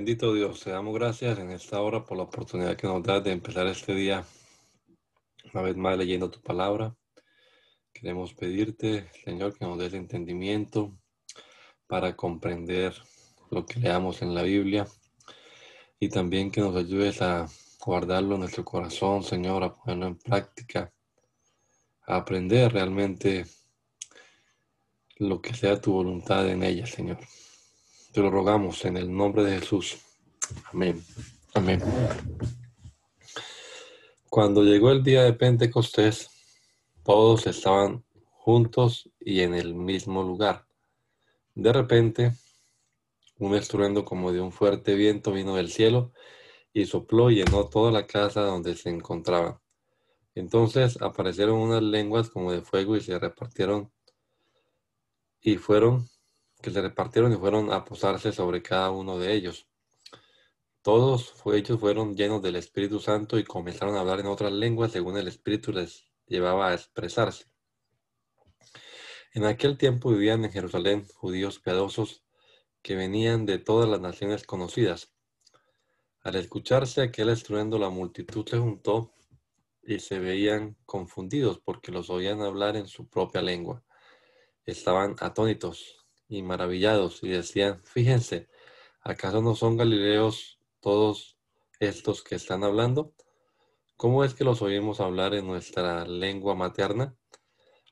Bendito Dios, te damos gracias en esta hora por la oportunidad que nos das de empezar este día una vez más leyendo tu palabra. Queremos pedirte, Señor, que nos des entendimiento para comprender lo que leamos en la Biblia y también que nos ayudes a guardarlo en nuestro corazón, Señor, a ponerlo en práctica, a aprender realmente lo que sea tu voluntad en ella, Señor. Te lo rogamos en el nombre de Jesús. Amén. Amén. Cuando llegó el día de Pentecostés, todos estaban juntos y en el mismo lugar. De repente, un estruendo como de un fuerte viento vino del cielo y sopló y llenó toda la casa donde se encontraban. Entonces aparecieron unas lenguas como de fuego y se repartieron y fueron que se repartieron y fueron a posarse sobre cada uno de ellos. Todos ellos fueron llenos del Espíritu Santo y comenzaron a hablar en otras lenguas según el Espíritu les llevaba a expresarse. En aquel tiempo vivían en Jerusalén judíos piadosos que venían de todas las naciones conocidas. Al escucharse aquel estruendo, la multitud se juntó y se veían confundidos porque los oían hablar en su propia lengua. Estaban atónitos y maravillados y decían, fíjense, ¿acaso no son galileos todos estos que están hablando? ¿Cómo es que los oímos hablar en nuestra lengua materna?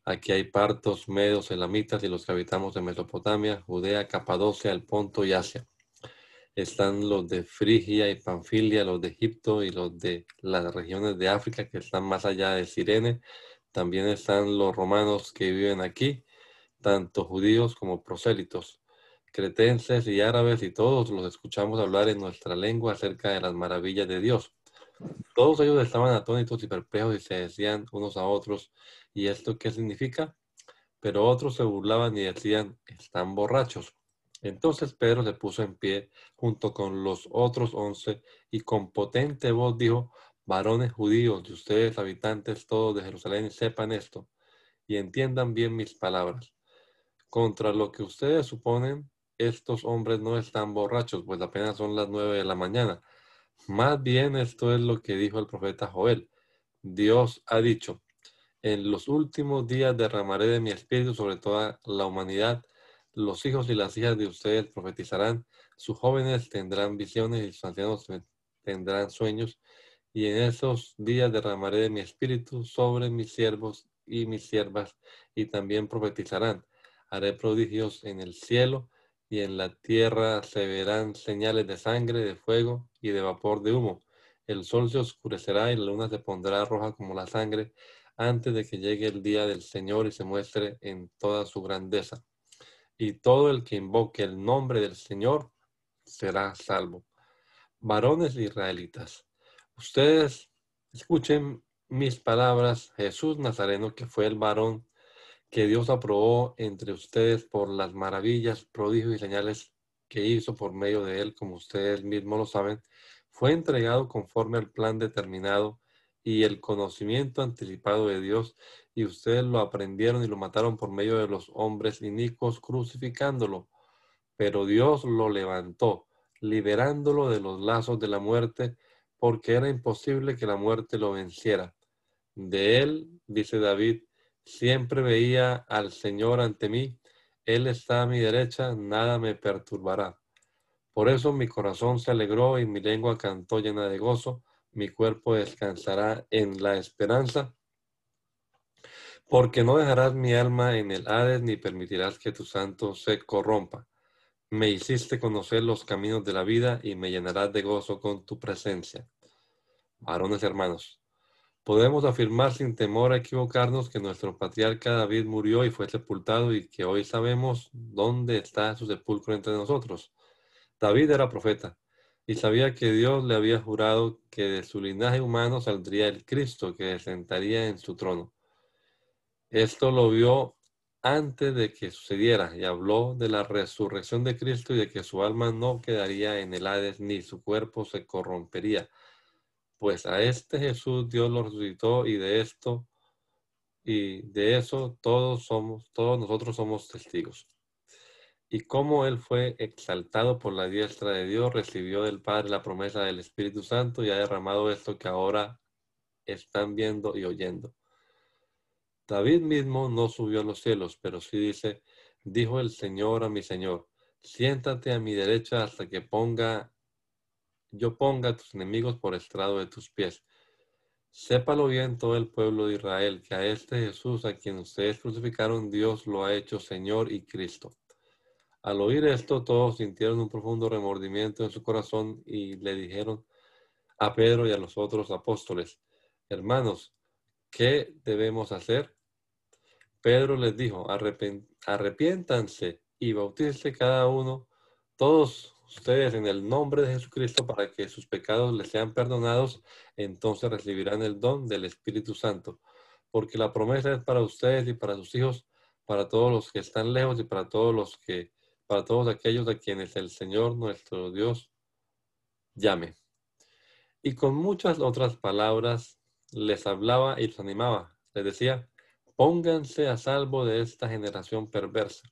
Aquí hay partos, medos, elamitas y los que habitamos en Mesopotamia, Judea, Capadocia, el Ponto y Asia. Están los de Frigia y Panfilia, los de Egipto y los de las regiones de África que están más allá de Sirene. También están los romanos que viven aquí tanto judíos como prosélitos, cretenses y árabes, y todos los escuchamos hablar en nuestra lengua acerca de las maravillas de Dios. Todos ellos estaban atónitos y perplejos y se decían unos a otros, ¿y esto qué significa? Pero otros se burlaban y decían, están borrachos. Entonces Pedro se puso en pie junto con los otros once y con potente voz dijo, varones judíos de ustedes habitantes todos de Jerusalén, sepan esto y entiendan bien mis palabras. Contra lo que ustedes suponen, estos hombres no están borrachos, pues apenas son las nueve de la mañana. Más bien esto es lo que dijo el profeta Joel. Dios ha dicho, en los últimos días derramaré de mi espíritu sobre toda la humanidad. Los hijos y las hijas de ustedes profetizarán, sus jóvenes tendrán visiones y sus ancianos tendrán sueños. Y en esos días derramaré de mi espíritu sobre mis siervos y mis siervas, y también profetizarán haré prodigios en el cielo y en la tierra se verán señales de sangre, de fuego y de vapor de humo. El sol se oscurecerá y la luna se pondrá roja como la sangre antes de que llegue el día del Señor y se muestre en toda su grandeza. Y todo el que invoque el nombre del Señor será salvo. Varones israelitas, ustedes escuchen mis palabras. Jesús Nazareno, que fue el varón que Dios aprobó entre ustedes por las maravillas, prodigios y señales que hizo por medio de él, como ustedes mismos lo saben, fue entregado conforme al plan determinado y el conocimiento anticipado de Dios, y ustedes lo aprendieron y lo mataron por medio de los hombres inicuos, crucificándolo. Pero Dios lo levantó, liberándolo de los lazos de la muerte, porque era imposible que la muerte lo venciera. De él, dice David, Siempre veía al Señor ante mí. Él está a mi derecha, nada me perturbará. Por eso mi corazón se alegró y mi lengua cantó llena de gozo. Mi cuerpo descansará en la esperanza. Porque no dejarás mi alma en el Hades ni permitirás que tu santo se corrompa. Me hiciste conocer los caminos de la vida y me llenarás de gozo con tu presencia. Varones hermanos, Podemos afirmar sin temor a equivocarnos que nuestro patriarca David murió y fue sepultado y que hoy sabemos dónde está su sepulcro entre nosotros. David era profeta y sabía que Dios le había jurado que de su linaje humano saldría el Cristo que sentaría en su trono. Esto lo vio antes de que sucediera y habló de la resurrección de Cristo y de que su alma no quedaría en el Hades ni su cuerpo se corrompería pues a este Jesús Dios lo resucitó y de esto y de eso todos somos, todos nosotros somos testigos. Y como él fue exaltado por la diestra de Dios, recibió del Padre la promesa del Espíritu Santo y ha derramado esto que ahora están viendo y oyendo. David mismo no subió a los cielos, pero sí dice, dijo el Señor a mi Señor, siéntate a mi derecha hasta que ponga yo ponga a tus enemigos por estrado de tus pies. Sépalo bien todo el pueblo de Israel, que a este Jesús a quien ustedes crucificaron, Dios lo ha hecho Señor y Cristo. Al oír esto, todos sintieron un profundo remordimiento en su corazón y le dijeron a Pedro y a los otros apóstoles, hermanos, ¿qué debemos hacer? Pedro les dijo, arrepiéntanse y bautícense cada uno, todos ustedes en el nombre de Jesucristo para que sus pecados les sean perdonados, entonces recibirán el don del Espíritu Santo. Porque la promesa es para ustedes y para sus hijos, para todos los que están lejos y para todos los que, para todos aquellos a quienes el Señor nuestro Dios llame. Y con muchas otras palabras les hablaba y los animaba. Les decía, pónganse a salvo de esta generación perversa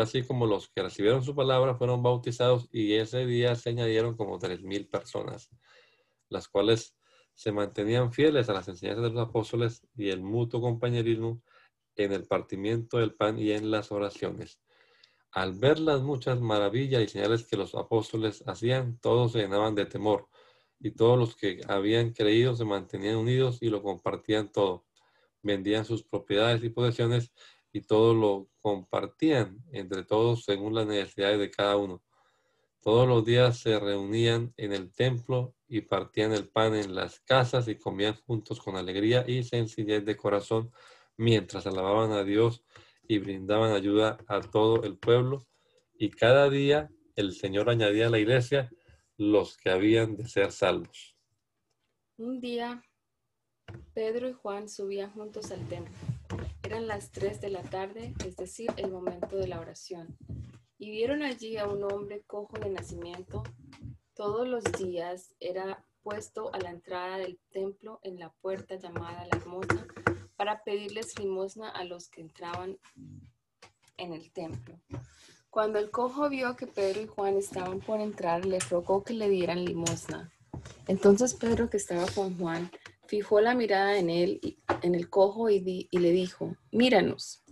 así como los que recibieron su palabra fueron bautizados y ese día se añadieron como tres mil personas, las cuales se mantenían fieles a las enseñanzas de los apóstoles y el mutuo compañerismo en el partimiento del pan y en las oraciones. Al ver las muchas maravillas y señales que los apóstoles hacían, todos se llenaban de temor y todos los que habían creído se mantenían unidos y lo compartían todo. Vendían sus propiedades y posesiones y todo lo compartían entre todos según las necesidades de cada uno. Todos los días se reunían en el templo y partían el pan en las casas y comían juntos con alegría y sencillez de corazón mientras alababan a Dios y brindaban ayuda a todo el pueblo. Y cada día el Señor añadía a la iglesia los que habían de ser salvos. Un día Pedro y Juan subían juntos al templo eran las tres de la tarde, es decir, el momento de la oración. Y vieron allí a un hombre cojo de nacimiento. Todos los días era puesto a la entrada del templo en la puerta llamada la hermosa para pedirles limosna a los que entraban en el templo. Cuando el cojo vio que Pedro y Juan estaban por entrar, le rogó que le dieran limosna. Entonces Pedro, que estaba con Juan, fijó la mirada en él, en el cojo y, le dijo, míranos.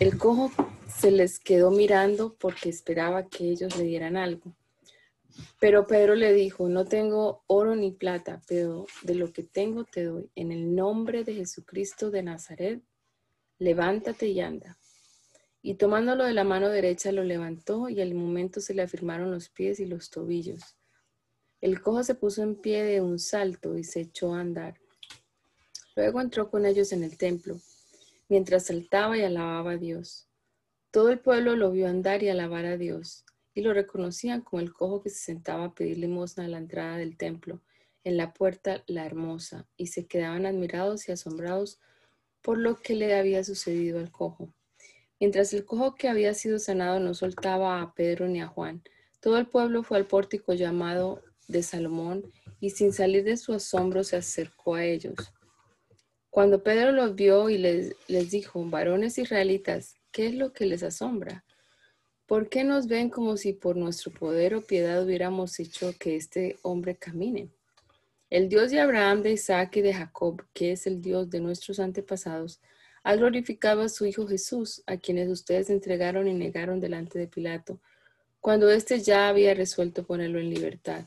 El cojo se les quedó mirando porque esperaba que ellos le dieran algo. Pero Pedro le dijo, no tengo oro ni plata, pero de lo que tengo te doy. En el nombre de Jesucristo de Nazaret, levántate y anda. Y tomándolo de la mano derecha lo levantó y al momento se le afirmaron los pies y los tobillos. El cojo se puso en pie de un salto y se echó a andar. Luego entró con ellos en el templo, mientras saltaba y alababa a Dios. Todo el pueblo lo vio andar y alabar a Dios, y lo reconocían como el cojo que se sentaba a pedir limosna a la entrada del templo, en la puerta la hermosa, y se quedaban admirados y asombrados por lo que le había sucedido al cojo. Mientras el cojo que había sido sanado no soltaba a Pedro ni a Juan, todo el pueblo fue al pórtico llamado de Salomón y sin salir de su asombro se acercó a ellos. Cuando Pedro los vio y les, les dijo, varones israelitas, ¿qué es lo que les asombra? ¿Por qué nos ven como si por nuestro poder o piedad hubiéramos hecho que este hombre camine? El Dios de Abraham, de Isaac y de Jacob, que es el Dios de nuestros antepasados, ha glorificado a su Hijo Jesús, a quienes ustedes entregaron y negaron delante de Pilato, cuando éste ya había resuelto ponerlo en libertad.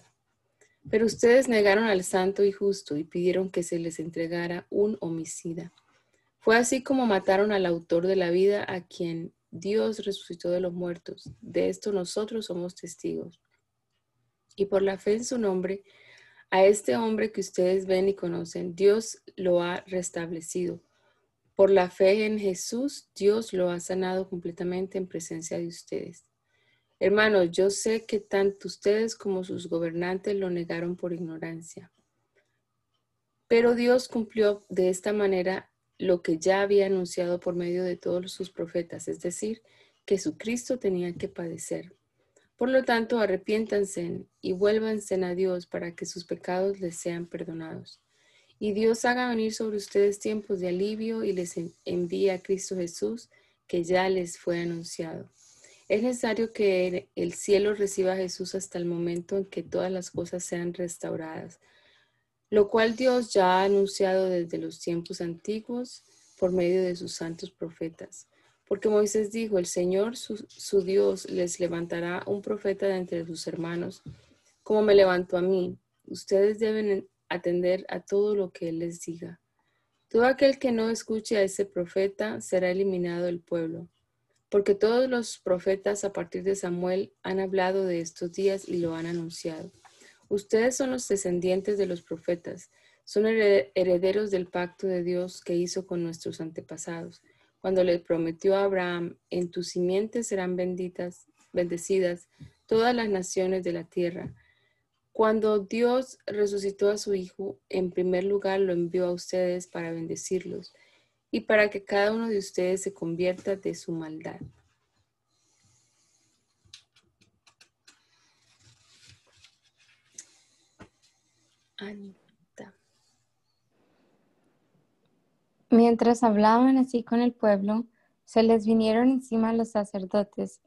Pero ustedes negaron al santo y justo y pidieron que se les entregara un homicida. Fue así como mataron al autor de la vida a quien Dios resucitó de los muertos. De esto nosotros somos testigos. Y por la fe en su nombre A este hombre que ustedes ven y conocen, Dios lo ha restablecido. Por la fe en Jesús, Dios lo ha sanado completamente en presencia de ustedes. Hermanos, yo sé que tanto ustedes como sus gobernantes lo negaron por ignorancia. Pero Dios cumplió de esta manera lo que ya había anunciado por medio de todos sus profetas, es decir, que Jesucristo tenía que padecer. Por lo tanto, arrepiéntanse y vuélvanse a Dios para que sus pecados les sean perdonados. Y Dios haga venir sobre ustedes tiempos de alivio y les envíe a Cristo Jesús, que ya les fue anunciado. Es necesario que el cielo reciba a Jesús hasta el momento en que todas las cosas sean restauradas, lo cual Dios ya ha anunciado desde los tiempos antiguos por medio de sus santos profetas. Porque Moisés dijo, el Señor su, Dios les levantará un profeta de entre sus hermanos, como me levantó a mí. Ustedes deben atender a todo lo que Él les diga. Todo aquel que no escuche a ese profeta será eliminado del pueblo, porque todos los profetas a partir de Samuel han hablado de estos días y lo han anunciado. Ustedes son los descendientes de los profetas, son herederos del pacto de Dios que hizo con nuestros antepasados cuando le prometió a Abraham, en tus simientes serán benditas, bendecidas todas las naciones de la tierra. Cuando Dios resucitó a su Hijo, en primer lugar lo envió a ustedes para bendecirlos y para que cada uno de ustedes se convierta de su maldad. Mientras hablaban así con el pueblo, se les vinieron encima los sacerdotes,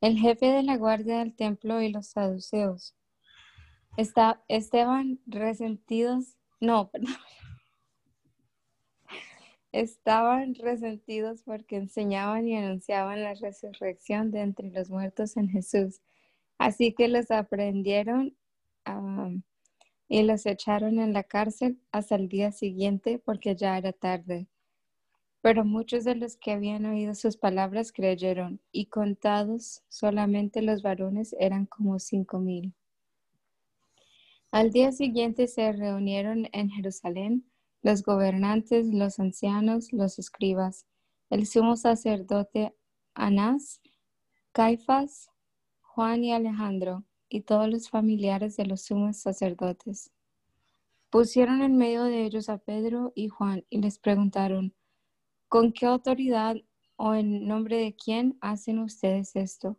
el jefe de la guardia del templo y los saduceos. estaban resentidos, no, perdón. Estaban resentidos porque enseñaban y anunciaban la resurrección de entre los muertos en Jesús. Así que los aprendieron y los echaron en la cárcel hasta el día siguiente porque ya era tarde. Pero muchos de los que habían oído sus palabras creyeron, y contados solamente los varones eran como cinco mil. Al día siguiente se reunieron en Jerusalén los gobernantes, los ancianos, los escribas, el sumo sacerdote Anás, Caifás, Juan y Alejandro, y todos los familiares de los sumos sacerdotes. Pusieron en medio de ellos a Pedro y Juan y les preguntaron, ¿con qué autoridad o en nombre de quién hacen ustedes esto?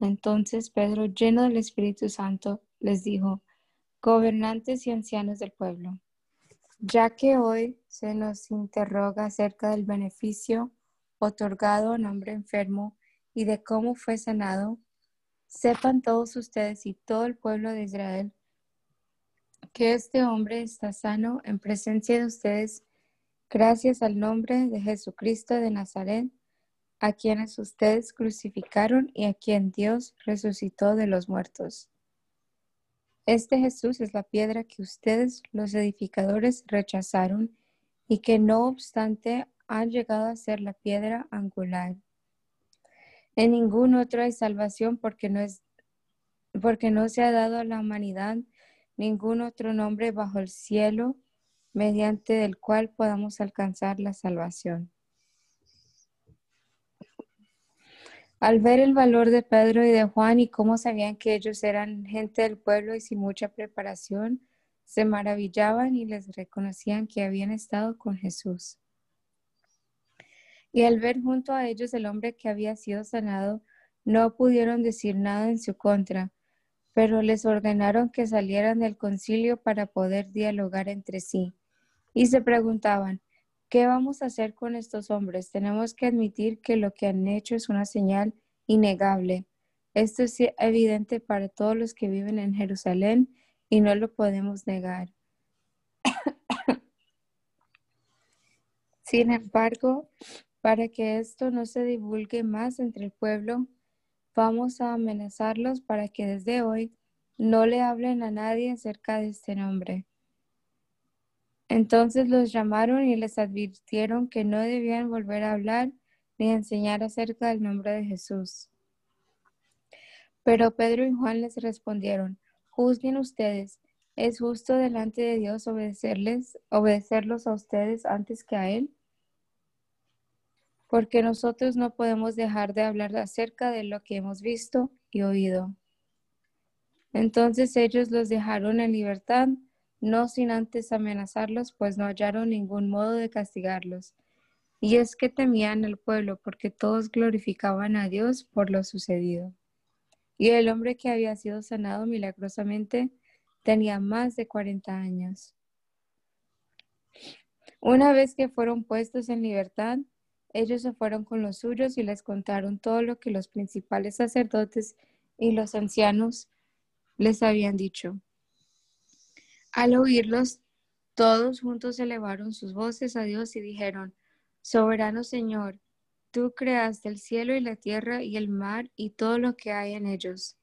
Entonces Pedro, lleno del Espíritu Santo, les dijo, gobernantes y ancianos del pueblo, ya que hoy se nos interroga acerca del beneficio otorgado a un hombre enfermo y de cómo fue sanado, Sepan todos ustedes y todo el pueblo de Israel que este hombre está sano en presencia de ustedes gracias al nombre de Jesucristo de Nazaret, a quienes ustedes crucificaron y a quien Dios resucitó de los muertos. Este Jesús es la piedra que ustedes, los edificadores, rechazaron y que no obstante han llegado a ser la piedra angular. En ningún otro hay salvación porque no es porque no se ha dado a la humanidad ningún otro nombre bajo el cielo mediante el cual podamos alcanzar la salvación. Al ver el valor de Pedro y de Juan y cómo sabían que ellos eran gente del pueblo y sin mucha preparación, se maravillaban y les reconocían que habían estado con Jesús. Y al ver junto a ellos el hombre que había sido sanado, no pudieron decir nada en su contra, pero les ordenaron que salieran del concilio para poder dialogar entre sí. Y se preguntaban, ¿qué vamos a hacer con estos hombres? Tenemos que admitir que lo que han hecho es una señal innegable. Esto es evidente para todos los que viven en Jerusalén y no lo podemos negar. Sin embargo, para que esto no se divulgue más entre el pueblo, vamos a amenazarlos para que desde hoy no le hablen a nadie acerca de este nombre. Entonces los llamaron y les advirtieron que no debían volver a hablar ni enseñar acerca del nombre de Jesús. Pero Pedro y Juan les respondieron, juzguen ustedes, ¿Es justo delante de Dios obedecerles, obedecerlos a ustedes antes que a Él? Porque nosotros no podemos dejar de hablar acerca de lo que hemos visto y oído. Entonces ellos los dejaron en libertad, no sin antes amenazarlos, pues no hallaron ningún modo de castigarlos. Y es que temían al pueblo, porque todos glorificaban a Dios por lo sucedido. Y el hombre que había sido sanado milagrosamente tenía más de 40 años. Una vez que fueron puestos en libertad, ellos se fueron con los suyos y les contaron todo lo que los principales sacerdotes y los ancianos les habían dicho. Al oírlos, todos juntos elevaron sus voces a Dios y dijeron, Soberano Señor, tú creaste el cielo y la tierra y el mar y todo lo que hay en ellos.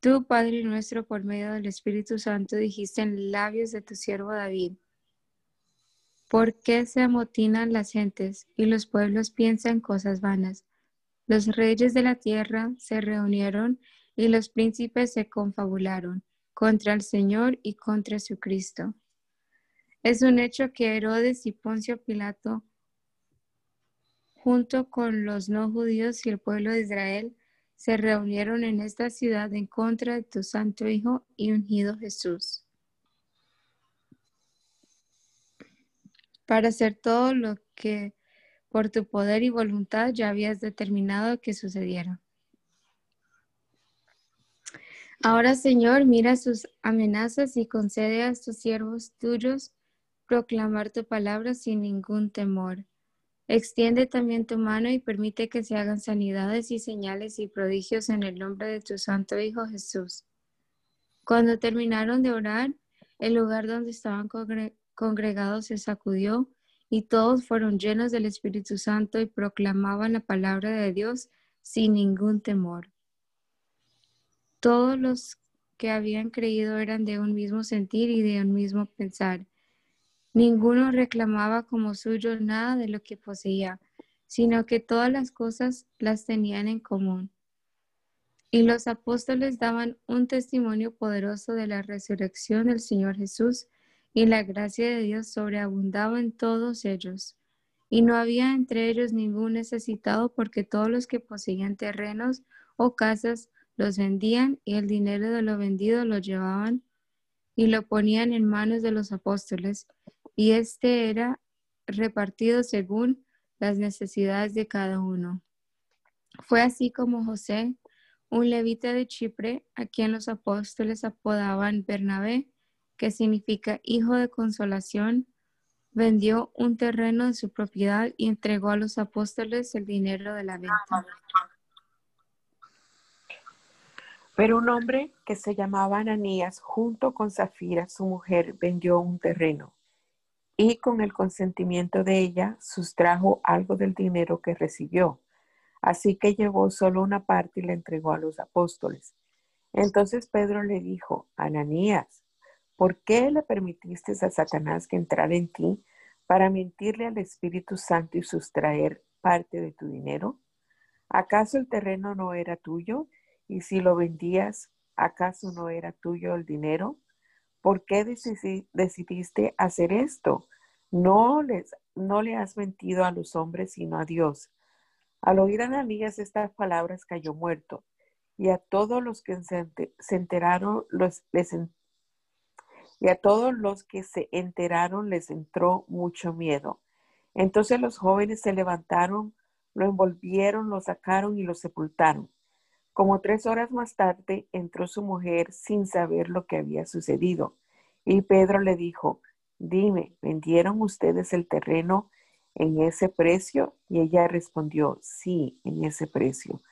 Tú, Padre nuestro, por medio del Espíritu Santo, dijiste en labios de tu siervo David, ¿por qué se amotinan las gentes y los pueblos piensan cosas vanas? Los reyes de la tierra se reunieron y los príncipes se confabularon contra el Señor y contra su Cristo. Es un hecho que Herodes y Poncio Pilato, junto con los no judíos y el pueblo de Israel, se reunieron en esta ciudad en contra de tu santo Hijo y ungido Jesús, para hacer todo lo que por tu poder y voluntad ya habías determinado que sucediera. Ahora, Señor, mira sus amenazas y concede a estos siervos tuyos proclamar tu palabra sin ningún temor. Extiende también tu mano y permite que se hagan sanidades y señales y prodigios en el nombre de tu Santo Hijo Jesús. Cuando terminaron de orar, el lugar donde estaban congregados se sacudió y todos fueron llenos del Espíritu Santo y proclamaban la palabra de Dios sin ningún temor. Todos los que habían creído eran de un mismo sentir y de un mismo pensar. Ninguno reclamaba como suyo nada de lo que poseía, sino que todas las cosas las tenían en común. Y los apóstoles daban un testimonio poderoso de la resurrección del Señor Jesús, y la gracia de Dios sobreabundaba en todos ellos. Y no había entre ellos ningún necesitado, porque todos los que poseían terrenos o casas los vendían y el dinero de lo vendido lo llevaban y lo ponían en manos de los apóstoles, y este era repartido según las necesidades de cada uno. Fue así como José, un levita de Chipre, a quien los apóstoles apodaban Bernabé, que significa hijo de consolación, vendió un terreno de su propiedad y entregó a los apóstoles el dinero de la venta. Pero un hombre que se llamaba Ananías, junto con Zafira, su mujer, vendió un terreno y con el consentimiento de ella sustrajo algo del dinero que recibió. Así que llevó solo una parte y la entregó a los apóstoles. Entonces Pedro le dijo, Ananías, ¿por qué le permitiste a Satanás que entrara en ti para mentirle al Espíritu Santo y sustraer parte de tu dinero? ¿Acaso el terreno no era tuyo? Y si lo vendías, ¿acaso no era tuyo el dinero? ¿Por qué decidiste hacer esto? No, les, no le has mentido a los hombres, sino a Dios. Al oír a Ananías estas palabras cayó muerto, y a todos los que se, enteraron, los, les, y a todos los que se enteraron les entró mucho miedo. Entonces los jóvenes se levantaron, lo envolvieron, lo sacaron y lo sepultaron. Como tres horas más tarde entró su mujer sin saber lo que había sucedido. Y Pedro le dijo, dime, ¿vendieron ustedes el terreno en ese precio? Y ella respondió, sí, en ese precio.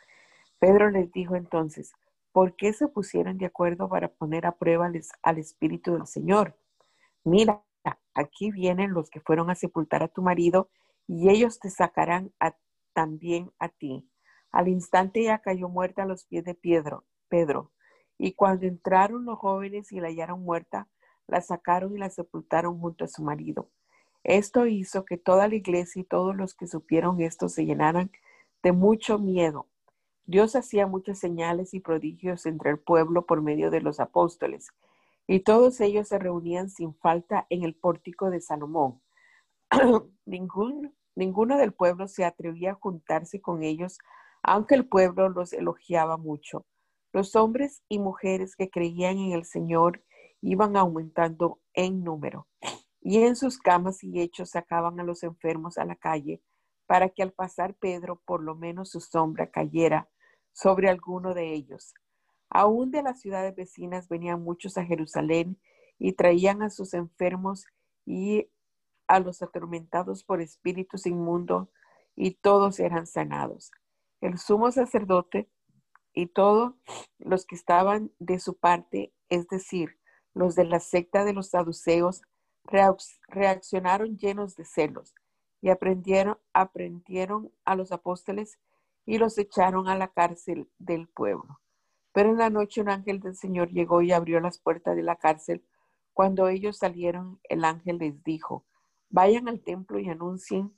Pedro les dijo entonces, ¿por qué se pusieron de acuerdo para poner a prueba al Espíritu del Señor? Mira, aquí vienen los que fueron a sepultar a tu marido y ellos te sacarán también a ti. Al instante ella cayó muerta a los pies de Pedro, Pedro. Y cuando entraron los jóvenes y la hallaron muerta, la sacaron y la sepultaron junto a su marido. Esto hizo que toda la iglesia y todos los que supieron esto se llenaran de mucho miedo. Dios hacía muchas señales y prodigios entre el pueblo por medio de los apóstoles. Y todos ellos se reunían sin falta en el pórtico de Salomón. ninguno del pueblo se atrevía a juntarse con ellos, aunque el pueblo los elogiaba mucho. Los hombres y mujeres que creían en el Señor iban aumentando en número, y en sus camas y hechos sacaban a los enfermos a la calle, para que al pasar Pedro por lo menos su sombra cayera sobre alguno de ellos. Aún de las ciudades vecinas venían muchos a Jerusalén y traían a sus enfermos y a los atormentados por espíritus inmundos, y todos eran sanados. El sumo sacerdote y todos los que estaban de su parte, es decir, los de la secta de los saduceos, reaccionaron llenos de celos y aprendieron, aprendieron a los apóstoles y los echaron a la cárcel del pueblo. Pero en la noche un ángel del Señor llegó y abrió las puertas de la cárcel. Cuando ellos salieron, el ángel les dijo, vayan al templo y anuncien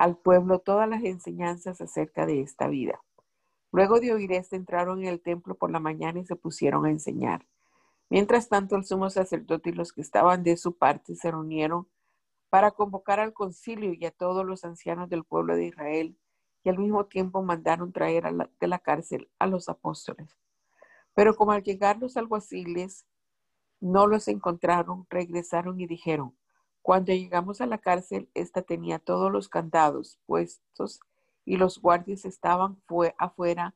al pueblo todas las enseñanzas acerca de esta vida. Luego de oír esto, entraron en el templo por la mañana y se pusieron a enseñar. Mientras tanto, el sumo sacerdote y los que estaban de su parte se reunieron para convocar al concilio y a todos los ancianos del pueblo de Israel y al mismo tiempo mandaron traer de la cárcel a los apóstoles. Pero como al llegar los alguaciles no los encontraron, regresaron y dijeron, cuando llegamos a la cárcel, esta tenía todos los candados puestos y los guardias estaban fue afuera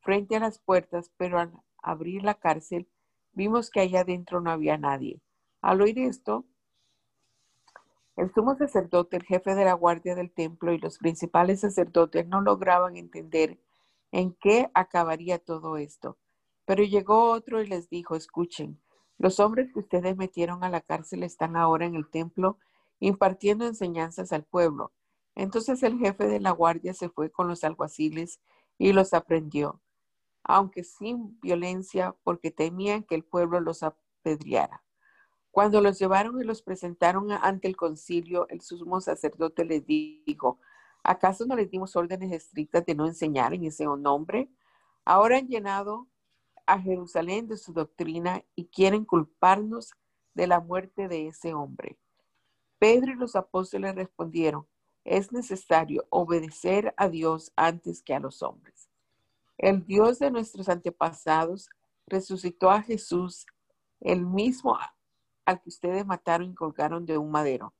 frente a las puertas, pero al abrir la cárcel vimos que allá adentro no había nadie. Al oír esto, el sumo sacerdote, el jefe de la guardia del templo y los principales sacerdotes no lograban entender en qué acabaría todo esto. Pero llegó otro y les dijo, escuchen, los hombres que ustedes metieron a la cárcel están ahora en el templo impartiendo enseñanzas al pueblo. Entonces el jefe de la guardia se fue con los alguaciles y los aprendió, aunque sin violencia, porque temían que el pueblo los apedreara. Cuando los llevaron y los presentaron ante el concilio, el sumo sacerdote les dijo, ¿acaso no les dimos órdenes estrictas de no enseñar en ese nombre? Ahora han llenado a Jerusalén de su doctrina y quieren culparnos de la muerte de ese hombre. Pedro y los apóstoles respondieron, es necesario obedecer a Dios antes que a los hombres. El Dios de nuestros antepasados resucitó a Jesús, el mismo al que ustedes mataron y colgaron de un madero.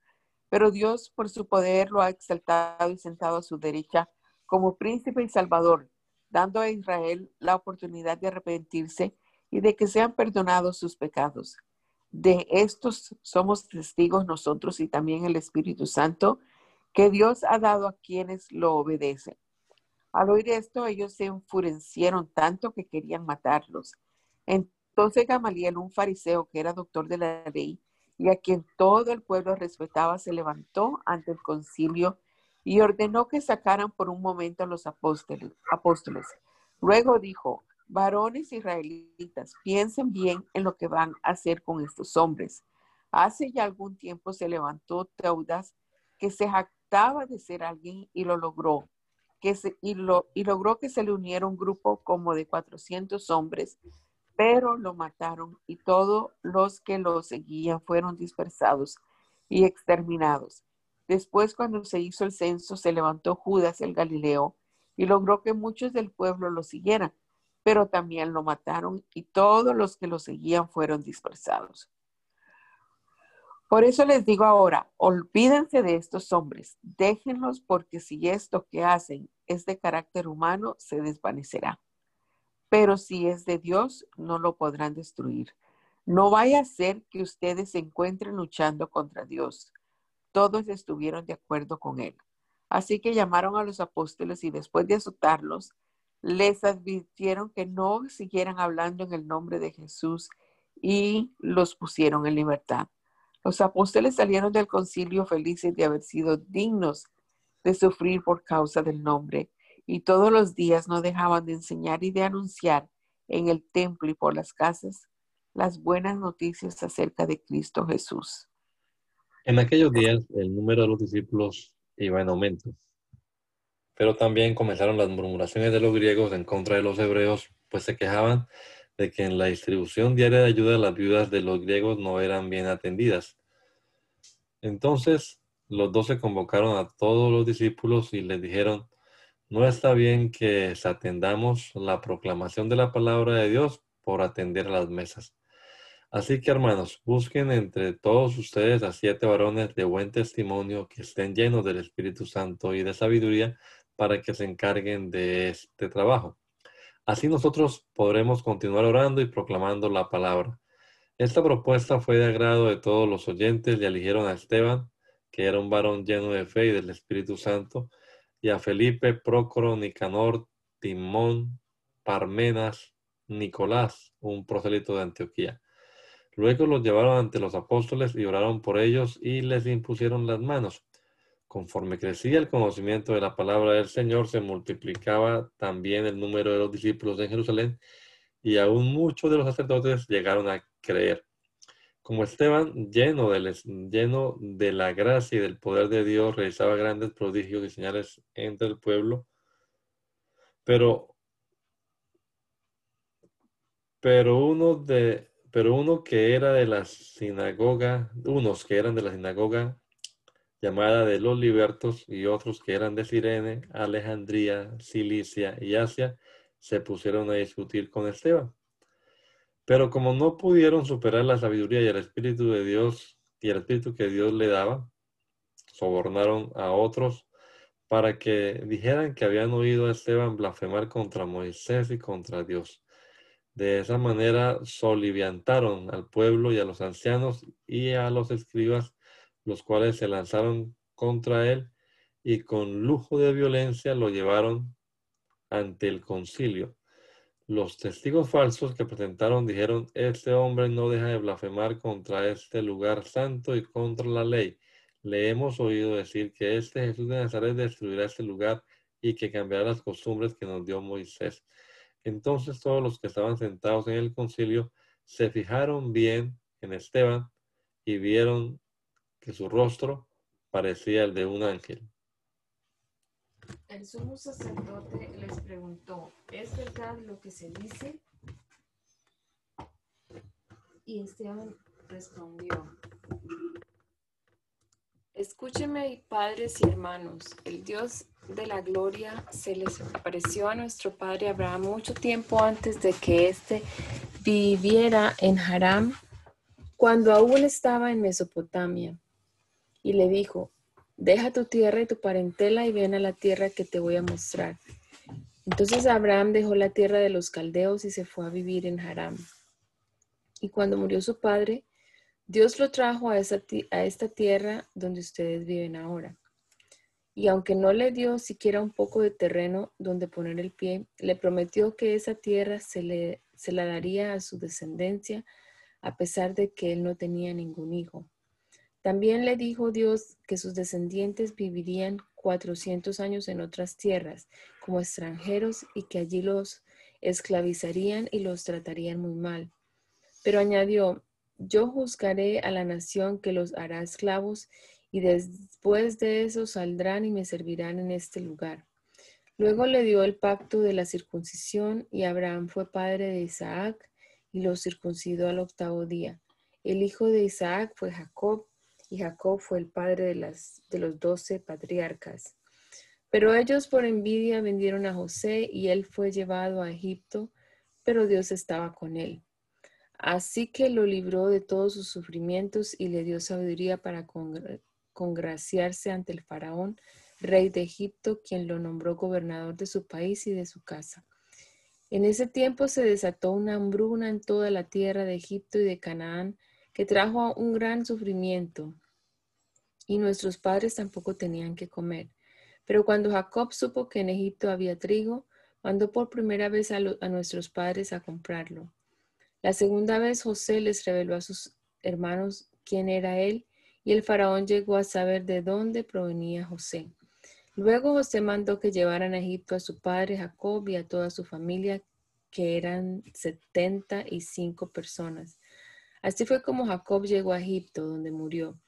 Pero Dios, por su poder, lo ha exaltado y sentado a su derecha como príncipe y salvador, dando a Israel la oportunidad de arrepentirse y de que sean perdonados sus pecados. De estos somos testigos nosotros y también el Espíritu Santo que Dios ha dado a quienes lo obedecen. Al oír esto, ellos se enfurecieron tanto que querían matarlos. Entonces Gamaliel, un fariseo que era doctor de la ley y a quien todo el pueblo respetaba, se levantó ante el concilio y ordenó que sacaran por un momento a los apóstoles. apóstoles. Luego dijo, varones israelitas, piensen bien en lo que van a hacer con estos hombres. Hace ya algún tiempo se levantó Teudas, que se jactaba de ser alguien y lo logró, que se, y, lo, y logró que se le uniera un grupo como de 400 hombres pero lo mataron y todos los que lo seguían fueron dispersados y exterminados. Después, cuando se hizo el censo, se levantó Judas el Galileo y logró que muchos del pueblo lo siguieran, pero también lo mataron y todos los que lo seguían fueron dispersados. Por eso les digo ahora, olvídense de estos hombres, déjenlos porque si esto que hacen es de carácter humano, se desvanecerá pero si es de Dios, no lo podrán destruir. No vaya a ser que ustedes se encuentren luchando contra Dios. Todos estuvieron de acuerdo con él. Así que llamaron a los apóstoles y después de azotarlos, les advirtieron que no siguieran hablando en el nombre de Jesús y los pusieron en libertad. Los apóstoles salieron del concilio felices de haber sido dignos de sufrir por causa del nombre y todos los días no dejaban de enseñar y de anunciar en el templo y por las casas las buenas noticias acerca de Cristo Jesús. En aquellos días el número de los discípulos iba en aumento, pero también comenzaron las murmuraciones de los griegos en contra de los hebreos, pues se quejaban de que en la distribución diaria de ayuda las viudas de los griegos no eran bien atendidas. Entonces los doce convocaron a todos los discípulos y les dijeron, no está bien que atendamos la proclamación de la palabra de Dios por atender a las mesas. Así que hermanos, busquen entre todos ustedes a siete varones de buen testimonio que estén llenos del Espíritu Santo y de sabiduría para que se encarguen de este trabajo. Así nosotros podremos continuar orando y proclamando la palabra. Esta propuesta fue de agrado de todos los oyentes y eligieron a Esteban, que era un varón lleno de fe y del Espíritu Santo, y a Felipe, Prócoro, Nicanor, Timón, Parmenas, Nicolás, un prosélito de Antioquía. Luego los llevaron ante los apóstoles y oraron por ellos y les impusieron las manos. Conforme crecía el conocimiento de la palabra del Señor, se multiplicaba también el número de los discípulos en Jerusalén y aún muchos de los sacerdotes llegaron a creer. Como Esteban, lleno de, lleno de la gracia y del poder de Dios, realizaba grandes prodigios y señales entre el pueblo, pero, pero uno de, pero uno que era de la sinagoga, unos que eran de la sinagoga llamada de los libertos y otros que eran de Sirene, Alejandría, Cilicia y Asia, se pusieron a discutir con Esteban. Pero como no pudieron superar la sabiduría y el Espíritu de Dios y el Espíritu que Dios le daba, sobornaron a otros para que dijeran que habían oído a Esteban blasfemar contra Moisés y contra Dios. De esa manera soliviantaron al pueblo y a los ancianos y a los escribas, los cuales se lanzaron contra él y con lujo de violencia lo llevaron ante el concilio. Los testigos falsos que presentaron dijeron, este hombre no deja de blasfemar contra este lugar santo y contra la ley. Le hemos oído decir que este Jesús de Nazaret destruirá este lugar y que cambiará las costumbres que nos dio Moisés. Entonces todos los que estaban sentados en el concilio se fijaron bien en Esteban y vieron que su rostro parecía el de un ángel. El sumo sacerdote les preguntó, ¿es verdad lo que se dice? Y Esteban respondió, Escúcheme, padres y hermanos, el Dios de la gloria se les apareció a nuestro padre Abraham mucho tiempo antes de que éste viviera en Haram, cuando aún estaba en Mesopotamia, y le dijo, deja tu tierra y tu parentela y ven a la tierra que te voy a mostrar. Entonces Abraham dejó la tierra de los caldeos y se fue a vivir en Haram. Y cuando murió su padre, Dios lo trajo a, a esta tierra donde ustedes viven ahora. Y aunque no le dio siquiera un poco de terreno donde poner el pie, le prometió que esa tierra se, le, se la daría a su descendencia, a pesar de que él no tenía ningún hijo. También le dijo Dios que sus descendientes vivirían 400 años en otras tierras como extranjeros y que allí los esclavizarían y los tratarían muy mal. Pero añadió, yo juzgaré a la nación que los hará esclavos y después de eso saldrán y me servirán en este lugar. Luego le dio el pacto de la circuncisión y Abraham fue padre de Isaac y lo circuncidó al octavo día. El hijo de Isaac fue Jacob y Jacob fue el padre de, las, de los doce patriarcas. Pero ellos por envidia vendieron a José y él fue llevado a Egipto, pero Dios estaba con él. Así que lo libró de todos sus sufrimientos y le dio sabiduría para congraciarse ante el faraón, rey de Egipto, quien lo nombró gobernador de su país y de su casa. En ese tiempo se desató una hambruna en toda la tierra de Egipto y de Canaán, que trajo un gran sufrimiento, y nuestros padres tampoco tenían que comer. Pero cuando Jacob supo que en Egipto había trigo, mandó por primera vez a, nuestros padres a comprarlo. La segunda vez José les reveló a sus hermanos quién era él, y el faraón llegó a saber de dónde provenía José. Luego José mandó que llevaran a Egipto a su padre Jacob y a toda su familia, que eran setenta y cinco personas. Así fue como Jacob llegó a Egipto, donde murió.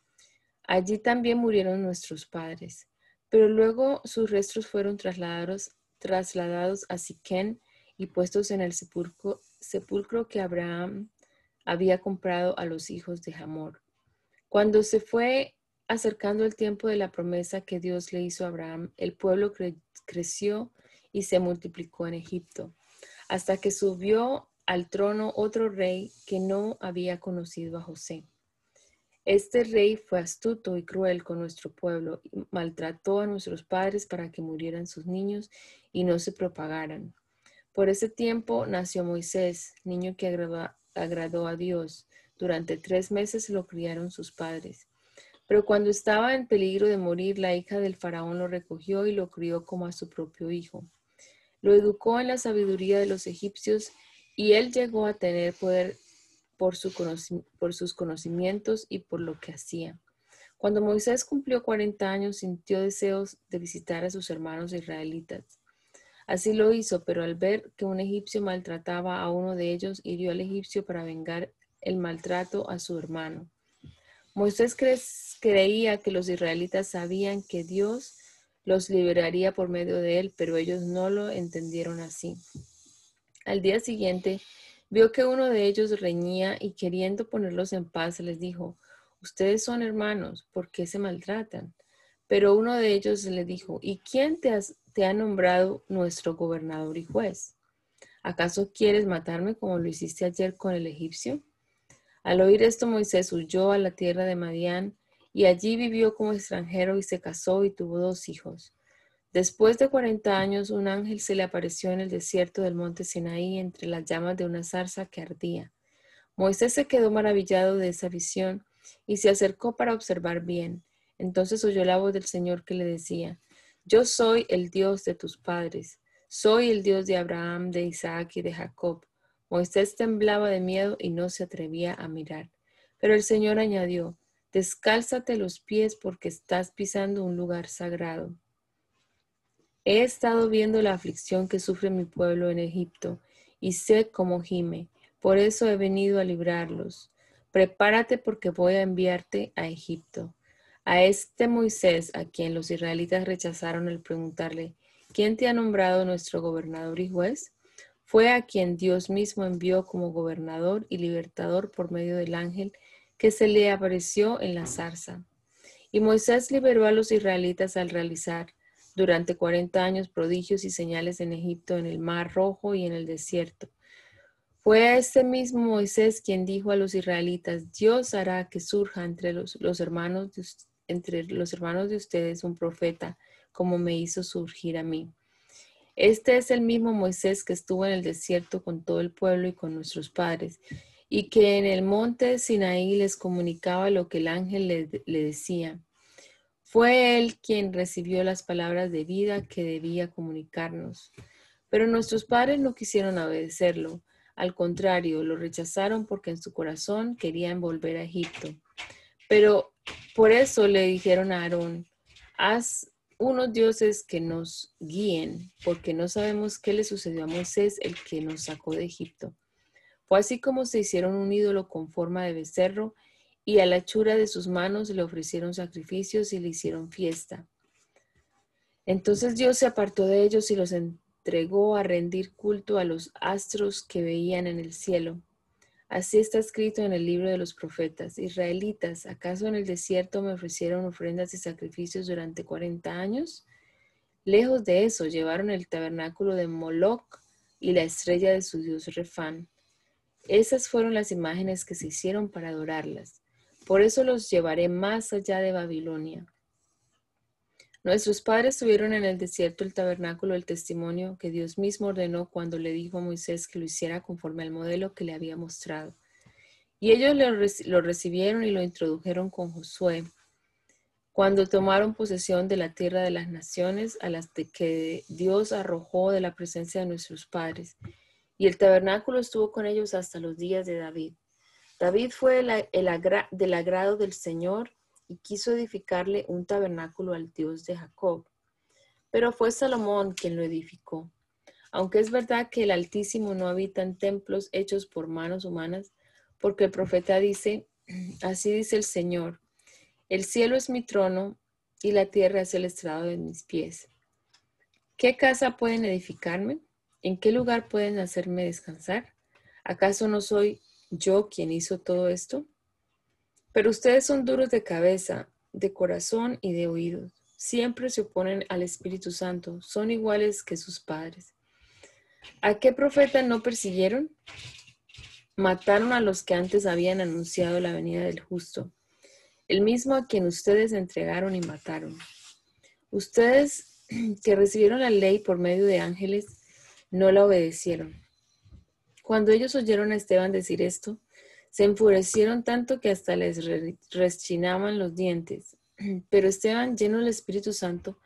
Allí también murieron nuestros padres, pero luego sus restos fueron trasladados, trasladados a Siquén y puestos en el sepulcro, sepulcro que Abraham había comprado a los hijos de Hamor. Cuando se fue acercando el tiempo de la promesa que Dios le hizo a Abraham, el pueblo creció y se multiplicó en Egipto, hasta que subió al trono otro rey que no había conocido a José. Este rey fue astuto y cruel con nuestro pueblo y maltrató a nuestros padres para que murieran sus niños y no se propagaran. Por ese tiempo nació Moisés, niño que agradó, a Dios. Durante tres meses lo criaron sus padres. Pero cuando estaba en peligro de morir, la hija del faraón lo recogió y lo crió como a su propio hijo. Lo educó en la sabiduría de los egipcios y él llegó a tener poder por, por sus conocimientos y por lo que hacía. Cuando Moisés cumplió 40 años, sintió deseos de visitar a sus hermanos israelitas. Así lo hizo, pero al ver que un egipcio maltrataba a uno de ellos, hirió al egipcio para vengar el maltrato a su hermano. Moisés creía que los israelitas sabían que Dios los liberaría por medio de él, pero ellos no lo entendieron así. Al día siguiente, vio que uno de ellos reñía y queriendo ponerlos en paz, les dijo, Ustedes son hermanos, ¿por qué se maltratan? Pero uno de ellos le dijo, ¿y quién te, te ha nombrado nuestro gobernador y juez? ¿Acaso quieres matarme como lo hiciste ayer con el egipcio? Al oír esto, Moisés huyó a la tierra de Madián y allí vivió como extranjero y se casó y tuvo dos hijos. Después de cuarenta años, un ángel se le apareció en el desierto del monte Sinaí entre las llamas de una zarza que ardía. Moisés se quedó maravillado de esa visión y se acercó para observar bien. Entonces oyó la voz del Señor que le decía, Yo soy el Dios de tus padres, soy el Dios de Abraham, de Isaac y de Jacob. Moisés temblaba de miedo y no se atrevía a mirar. Pero el Señor añadió, Descálzate los pies porque estás pisando un lugar sagrado. He estado viendo la aflicción que sufre mi pueblo en Egipto y sé cómo gime. Por eso he venido a librarlos. Prepárate porque voy a enviarte a Egipto. A este Moisés, a quien los israelitas rechazaron al preguntarle, ¿quién te ha nombrado nuestro gobernador y juez? Fue a quien Dios mismo envió como gobernador y libertador por medio del ángel que se le apareció en la zarza. Y Moisés liberó a los israelitas al realizar durante 40 años prodigios y señales en Egipto, en el Mar Rojo y en el desierto. Fue este mismo Moisés quien dijo a los israelitas, Dios hará que surja entre los, hermanos de, entre los hermanos de ustedes un profeta, como me hizo surgir a mí. Este es el mismo Moisés que estuvo en el desierto con todo el pueblo y con nuestros padres, y que en el monte Sinaí les comunicaba lo que el ángel le decía. Fue Él quien recibió las palabras de vida que debía comunicarnos. Pero nuestros padres no quisieron obedecerlo. Al contrario, lo rechazaron porque en su corazón querían volver a Egipto. Pero por eso le dijeron a Aarón, haz unos dioses que nos guíen, porque no sabemos qué le sucedió a Moisés, el que nos sacó de Egipto. Fue así como se hicieron un ídolo con forma de becerro y a la hechura de sus manos le ofrecieron sacrificios y le hicieron fiesta. Entonces Dios se apartó de ellos y los entregó a rendir culto a los astros que veían en el cielo. Así está escrito en el libro de los profetas. Israelitas, ¿acaso en el desierto me ofrecieron ofrendas y sacrificios durante cuarenta años? Lejos de eso, llevaron el tabernáculo de Moloch y la estrella de su dios Refán. Esas fueron las imágenes que se hicieron para adorarlas. Por eso los llevaré más allá de Babilonia. Nuestros padres tuvieron en el desierto el tabernáculo del testimonio que Dios mismo ordenó cuando le dijo a Moisés que lo hiciera conforme al modelo que le había mostrado. Y ellos lo, recibieron y lo introdujeron con Josué cuando tomaron posesión de la tierra de las naciones a las que Dios arrojó de la presencia de nuestros padres. Y el tabernáculo estuvo con ellos hasta los días de David. David fue del agrado del Señor y quiso edificarle un tabernáculo al Dios de Jacob. Pero fue Salomón quien lo edificó. Aunque es verdad que el Altísimo no habita en templos hechos por manos humanas, porque el profeta dice, así dice el Señor, el cielo es mi trono y la tierra es el estrado de mis pies. ¿Qué casa pueden edificarme? ¿En qué lugar pueden hacerme descansar? ¿Acaso no soy yo quien hizo todo esto? Pero ustedes son duros de cabeza, de corazón y de oídos. Siempre se oponen al Espíritu Santo, son iguales que sus padres. ¿A qué profeta no persiguieron? Mataron a los que antes habían anunciado la venida del justo, el mismo a quien ustedes entregaron y mataron. Ustedes que recibieron la ley por medio de ángeles, no la obedecieron. Cuando ellos oyeron a Esteban decir esto, se enfurecieron tanto que hasta les rechinaban los dientes. Pero Esteban, lleno del Espíritu Santo,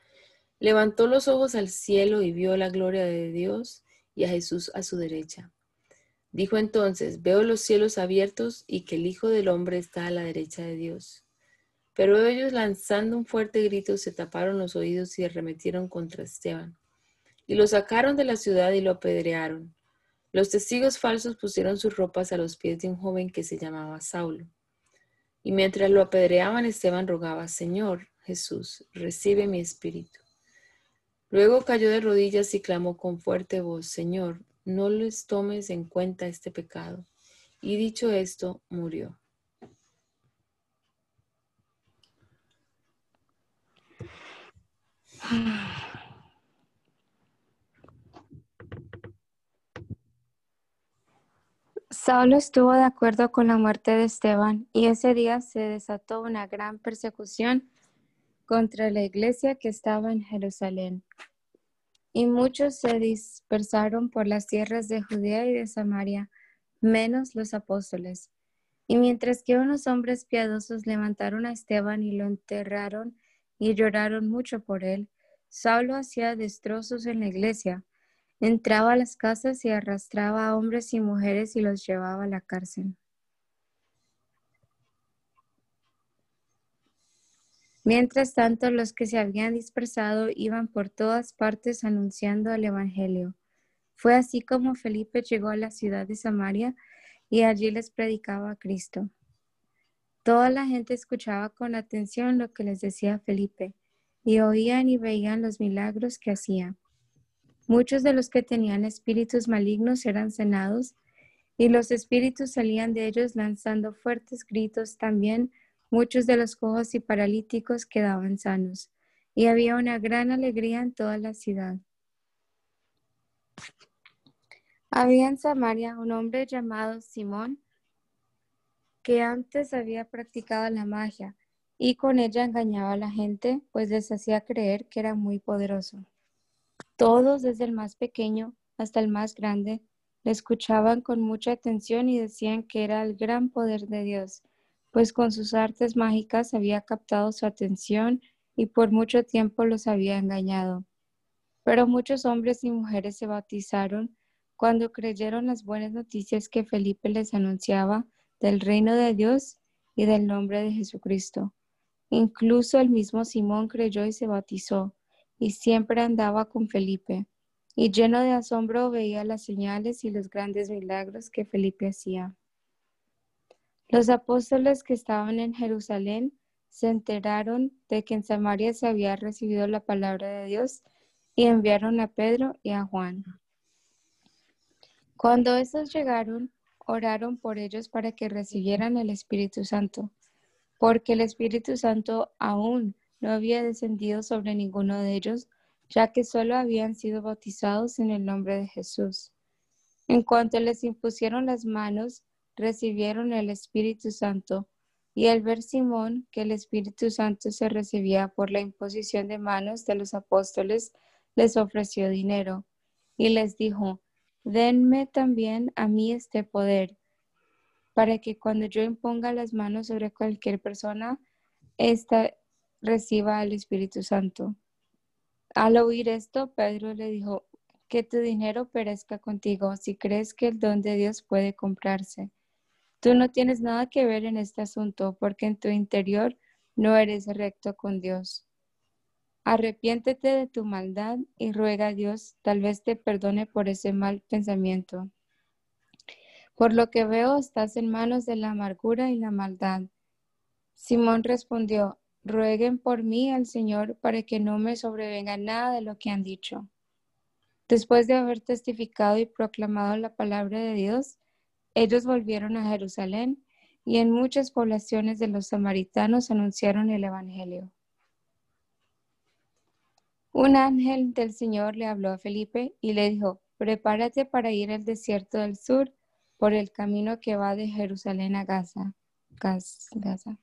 levantó los ojos al cielo y vio la gloria de Dios y a Jesús a su derecha. Dijo entonces, veo los cielos abiertos y que el Hijo del Hombre está a la derecha de Dios. Pero ellos, lanzando un fuerte grito, se taparon los oídos y arremetieron contra Esteban. Y lo sacaron de la ciudad y lo apedrearon. Los testigos falsos pusieron sus ropas a los pies de un joven que se llamaba Saulo. Y mientras lo apedreaban, Esteban rogaba, Señor Jesús, recibe mi espíritu. Luego cayó de rodillas y clamó con fuerte voz, Señor, no les tomes en cuenta este pecado. Y dicho esto, murió. Saulo estuvo de acuerdo con la muerte de Esteban y ese día se desató una gran persecución contra la iglesia que estaba en Jerusalén. Y muchos se dispersaron por las tierras de Judea y de Samaria, menos los apóstoles. Y mientras que unos hombres piadosos levantaron a Esteban y lo enterraron y lloraron mucho por él, Saulo hacía destrozos en la iglesia Entraba a las casas y arrastraba a hombres y mujeres y los llevaba a la cárcel. Mientras tanto, los que se habían dispersado iban por todas partes anunciando el Evangelio. Fue así como Felipe llegó a la ciudad de Samaria y allí les predicaba a Cristo. Toda la gente escuchaba con atención lo que les decía Felipe y oían y veían los milagros que hacía. Muchos de los que tenían espíritus malignos eran cenados y los espíritus salían de ellos lanzando fuertes gritos. También muchos de los cojos y paralíticos quedaban sanos y había una gran alegría en toda la ciudad. Había en Samaria un hombre llamado Simón que antes había practicado la magia y con ella engañaba a la gente, pues les hacía creer que era muy poderoso. Todos, desde el más pequeño hasta el más grande, le escuchaban con mucha atención y decían que era el gran poder de Dios, pues con sus artes mágicas había captado su atención y por mucho tiempo los había engañado. Pero muchos hombres y mujeres se bautizaron cuando creyeron las buenas noticias que Felipe les anunciaba del reino de Dios y del nombre de Jesucristo. Incluso el mismo Simón creyó y se bautizó y siempre andaba con Felipe, y lleno de asombro veía las señales y los grandes milagros que Felipe hacía. Los apóstoles que estaban en Jerusalén se enteraron de que en Samaria se había recibido la palabra de Dios y enviaron a Pedro y a Juan. Cuando estos llegaron, oraron por ellos para que recibieran el Espíritu Santo, porque el Espíritu Santo aún no había descendido sobre ninguno de ellos, ya que solo habían sido bautizados en el nombre de Jesús. En cuanto les impusieron las manos, recibieron el Espíritu Santo. Y al ver Simón que el Espíritu Santo se recibía por la imposición de manos de los apóstoles, les ofreció dinero y les dijo, denme también a mí este poder, para que cuando yo imponga las manos sobre cualquier persona, esta reciba al Espíritu Santo. Al oír esto, Pedro le dijo, que tu dinero perezca contigo si crees que el don de Dios puede comprarse. Tú no tienes nada que ver en este asunto porque en tu interior no eres recto con Dios. Arrepiéntete de tu maldad y ruega a Dios, tal vez te perdone por ese mal pensamiento. Por lo que veo, estás en manos de la amargura y la maldad. Simón respondió, rueguen por mí al Señor para que no me sobrevenga nada de lo que han dicho. Después de haber testificado y proclamado la palabra de Dios, ellos volvieron a Jerusalén y en muchas poblaciones de los samaritanos anunciaron el Evangelio. Un ángel del Señor le habló a Felipe y le dijo, prepárate para ir al desierto del sur por el camino que va de Jerusalén a Gaza. Gaza.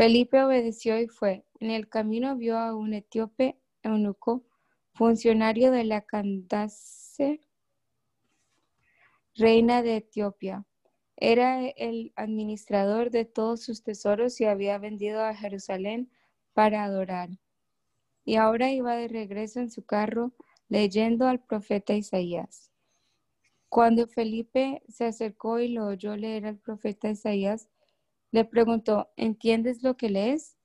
Felipe obedeció y fue. En el camino vio a un etíope eunuco, funcionario de la Candace, reina de Etiopía. Era el administrador de todos sus tesoros y había vendido a Jerusalén para adorar. Y ahora iba de regreso en su carro leyendo al profeta Isaías. Cuando Felipe se acercó y lo oyó leer al profeta Isaías, le preguntó, ¿entiendes lo que lees?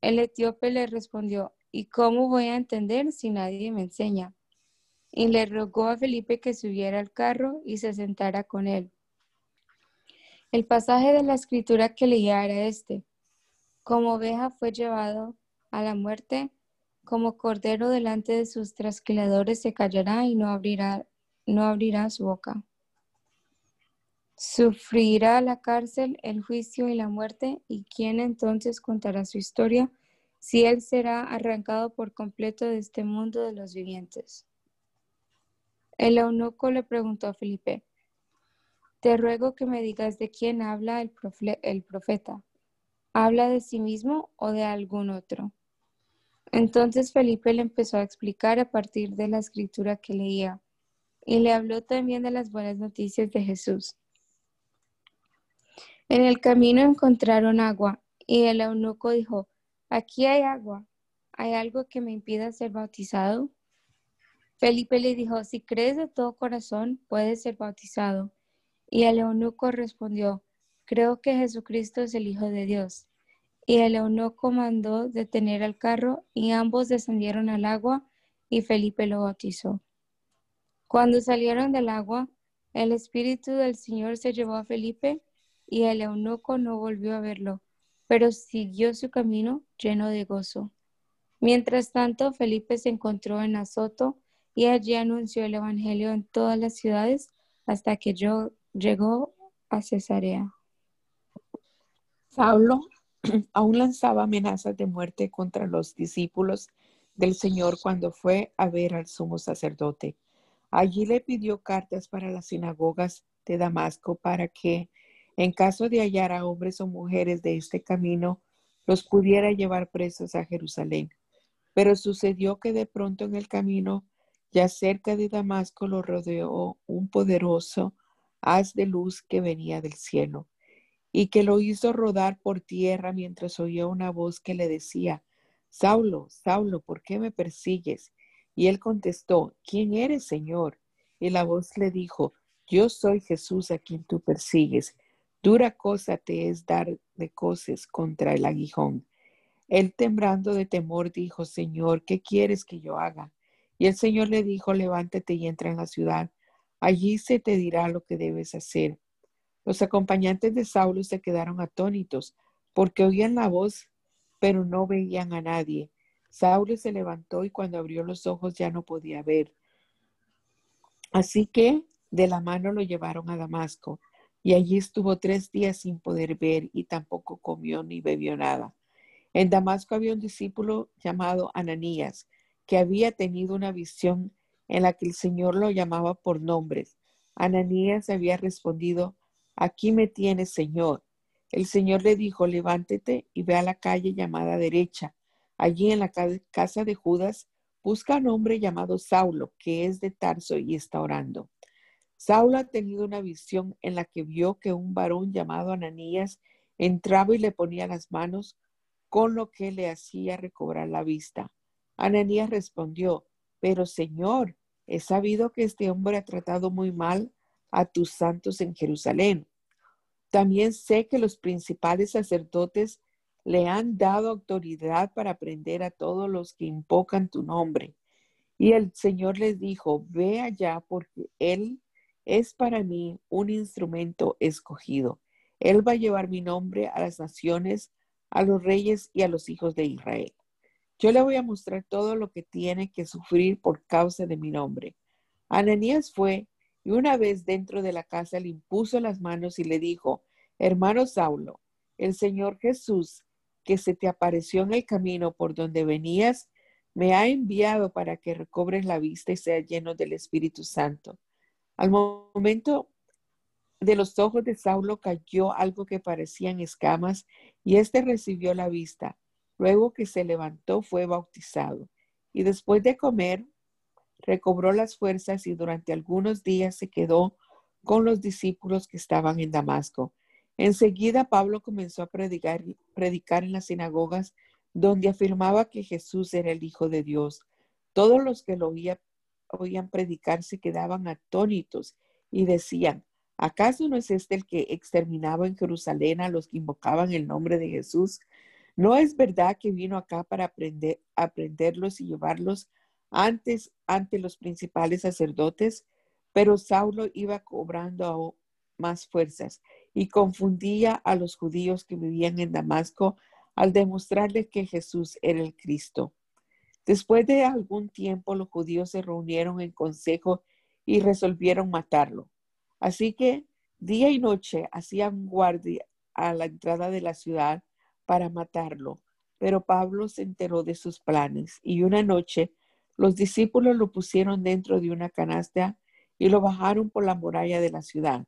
El etíope le respondió, ¿y cómo voy a entender si nadie me enseña? Y le rogó a Felipe que subiera al carro y se sentara con él. El pasaje de la escritura que leía era este. Como oveja fue llevado a la muerte, como cordero delante de sus trasquiladores se callará y no abrirá, no abrirá su boca. Sufrirá la cárcel, el juicio y la muerte, y quién entonces contará su historia si él será arrancado por completo de este mundo de los vivientes. El eunuco le preguntó a Felipe, te ruego que me digas de quién habla el, el profeta. ¿Habla de sí mismo o de algún otro? Entonces Felipe le empezó a explicar a partir de la escritura que leía y le habló también de las buenas noticias de Jesús. En el camino encontraron agua y el eunuco dijo, aquí hay agua, ¿hay algo que me impida ser bautizado? Felipe le dijo, si crees de todo corazón, puedes ser bautizado. Y el eunuco respondió, creo que Jesucristo es el Hijo de Dios. Y el eunuco mandó detener al carro y ambos descendieron al agua y Felipe lo bautizó. Cuando salieron del agua, el Espíritu del Señor se llevó a Felipe y el eunuco no volvió a verlo, pero siguió su camino lleno de gozo. Mientras tanto, Felipe se encontró en Azoto y allí anunció el Evangelio en todas las ciudades hasta que llegó a Cesarea. Saulo aún lanzaba amenazas de muerte contra los discípulos del Señor cuando fue a ver al sumo sacerdote. Allí le pidió cartas para las sinagogas de Damasco para que, en caso de hallar a hombres o mujeres de este camino, los pudiera llevar presos a Jerusalén. Pero sucedió que de pronto en el camino, ya cerca de Damasco, lo rodeó un poderoso haz de luz que venía del cielo y que lo hizo rodar por tierra mientras oía una voz que le decía, Saulo, Saulo, ¿por qué me persigues? Y él contestó, ¿quién eres, Señor? Y la voz le dijo, yo soy Jesús a quien tú persigues. Dura cosa te es dar de coces contra el aguijón. Él temblando de temor dijo, Señor, ¿qué quieres que yo haga? Y el Señor le dijo, levántate y entra en la ciudad. Allí se te dirá lo que debes hacer. Los acompañantes de Saulo se quedaron atónitos porque oían la voz, pero no veían a nadie. Saulo se levantó y cuando abrió los ojos ya no podía ver. Así que de la mano lo llevaron a Damasco y allí estuvo tres días sin poder ver y tampoco comió ni bebió nada. En Damasco había un discípulo llamado Ananías que había tenido una visión en la que el Señor lo llamaba por nombres. Ananías había respondido, Aquí me tienes, Señor. El Señor le dijo, levántate y ve a la calle llamada derecha. Allí en la casa de Judas, busca a un hombre llamado Saulo, que es de Tarso y está orando. Saulo ha tenido una visión en la que vio que un varón llamado Ananías entraba y le ponía las manos, con lo que le hacía recobrar la vista. Ananías respondió, pero Señor, he sabido que este hombre ha tratado muy mal a tus santos en Jerusalén. También sé que los principales sacerdotes le han dado autoridad para prender a todos los que invocan tu nombre. Y el Señor les dijo, ve allá porque Él es para mí un instrumento escogido. Él va a llevar mi nombre a las naciones, a los reyes y a los hijos de Israel. Yo le voy a mostrar todo lo que tiene que sufrir por causa de mi nombre. Ananías fue y una vez dentro de la casa le impuso las manos y le dijo, hermano Saulo, el Señor Jesús, que se te apareció en el camino por donde venías, me ha enviado para que recobres la vista y seas lleno del Espíritu Santo. Al momento de los ojos de Saulo cayó algo que parecían escamas y éste recibió la vista. Luego que se levantó fue bautizado. Y después de comer, recobró las fuerzas y durante algunos días se quedó con los discípulos que estaban en Damasco. Enseguida Pablo comenzó a predicar, predicar en las sinagogas donde afirmaba que Jesús era el Hijo de Dios. Todos los que lo oían predicar se quedaban atónitos y decían, ¿acaso no es este el que exterminaba en Jerusalén a los que invocaban el nombre de Jesús? ¿No es verdad que vino acá para aprender, aprenderlos y llevarlos antes ante los principales sacerdotes? Pero Saulo iba cobrando más fuerzas y confundía a los judíos que vivían en Damasco al demostrarles que Jesús era el Cristo. Después de algún tiempo los judíos se reunieron en consejo y resolvieron matarlo. Así que día y noche hacían guardia a la entrada de la ciudad para matarlo. Pero Pablo se enteró de sus planes y una noche los discípulos lo pusieron dentro de una canasta y lo bajaron por la muralla de la ciudad.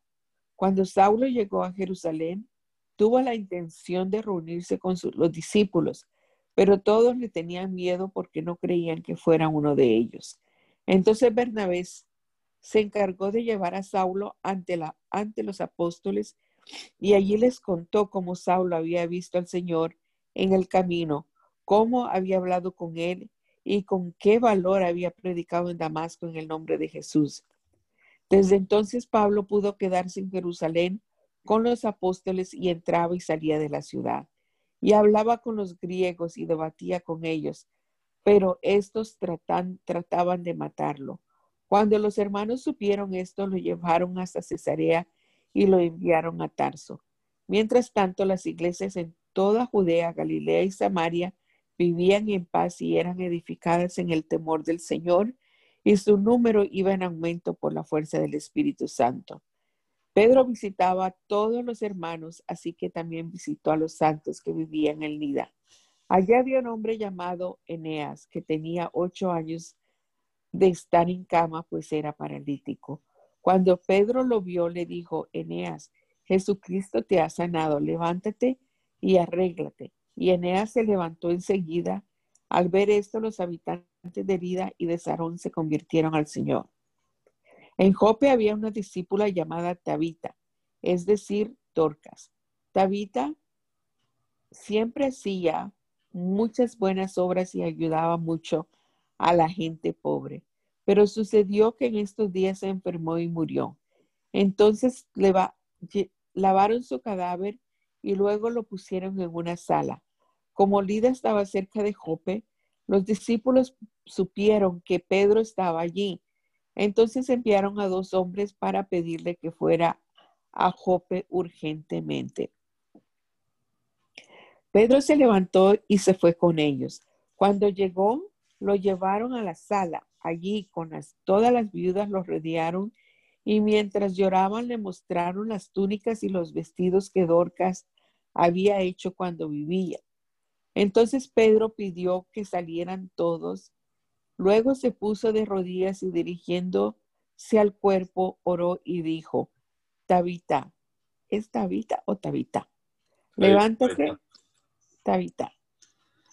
Cuando Saulo llegó a Jerusalén, tuvo la intención de reunirse con los discípulos, pero todos le tenían miedo porque no creían que fuera uno de ellos. Entonces Bernabé se encargó de llevar a Saulo ante, la, ante los apóstoles y allí les contó cómo Saulo había visto al Señor en el camino, cómo había hablado con él y con qué valor había predicado en Damasco en el nombre de Jesús. Desde entonces Pablo pudo quedarse en Jerusalén con los apóstoles y entraba y salía de la ciudad. Y hablaba con los griegos y debatía con ellos, pero estos trataban de matarlo. Cuando los hermanos supieron esto, lo llevaron hasta Cesarea y lo enviaron a Tarso. Mientras tanto, las iglesias en toda Judea, Galilea y Samaria vivían en paz y eran edificadas en el temor del Señor y su número iba en aumento por la fuerza del Espíritu Santo. Pedro visitaba a todos los hermanos, así que también visitó a los santos que vivían en Lida. Allá había un hombre llamado Eneas, que tenía ocho años de estar en cama, pues era paralítico. Cuando Pedro lo vio, le dijo, Eneas, Jesucristo te ha sanado, levántate y arréglate. Y Eneas se levantó enseguida. Al ver esto, los habitantes de Lida y de Sarón se convirtieron al Señor. En Jope había una discípula llamada Tabita, es decir, Torcas. Tabita siempre hacía muchas buenas obras y ayudaba mucho a la gente pobre. Pero sucedió que en estos días se enfermó y murió. Entonces lavaron su cadáver y luego lo pusieron en una sala. Como Lida estaba cerca de Jope, los discípulos supieron que Pedro estaba allí entonces enviaron a dos hombres para pedirle que fuera a Jope urgentemente. Pedro se levantó y se fue con ellos. Cuando llegó, lo llevaron a la sala. Allí, con todas las viudas, lo rodearon y mientras lloraban le mostraron las túnicas y los vestidos que Dorcas había hecho cuando vivía. Entonces Pedro pidió que salieran todos Luego se puso de rodillas y dirigiéndose al cuerpo, oró y dijo, Tabita, ¿es Tabita o Tabita? Levántate, Tabita,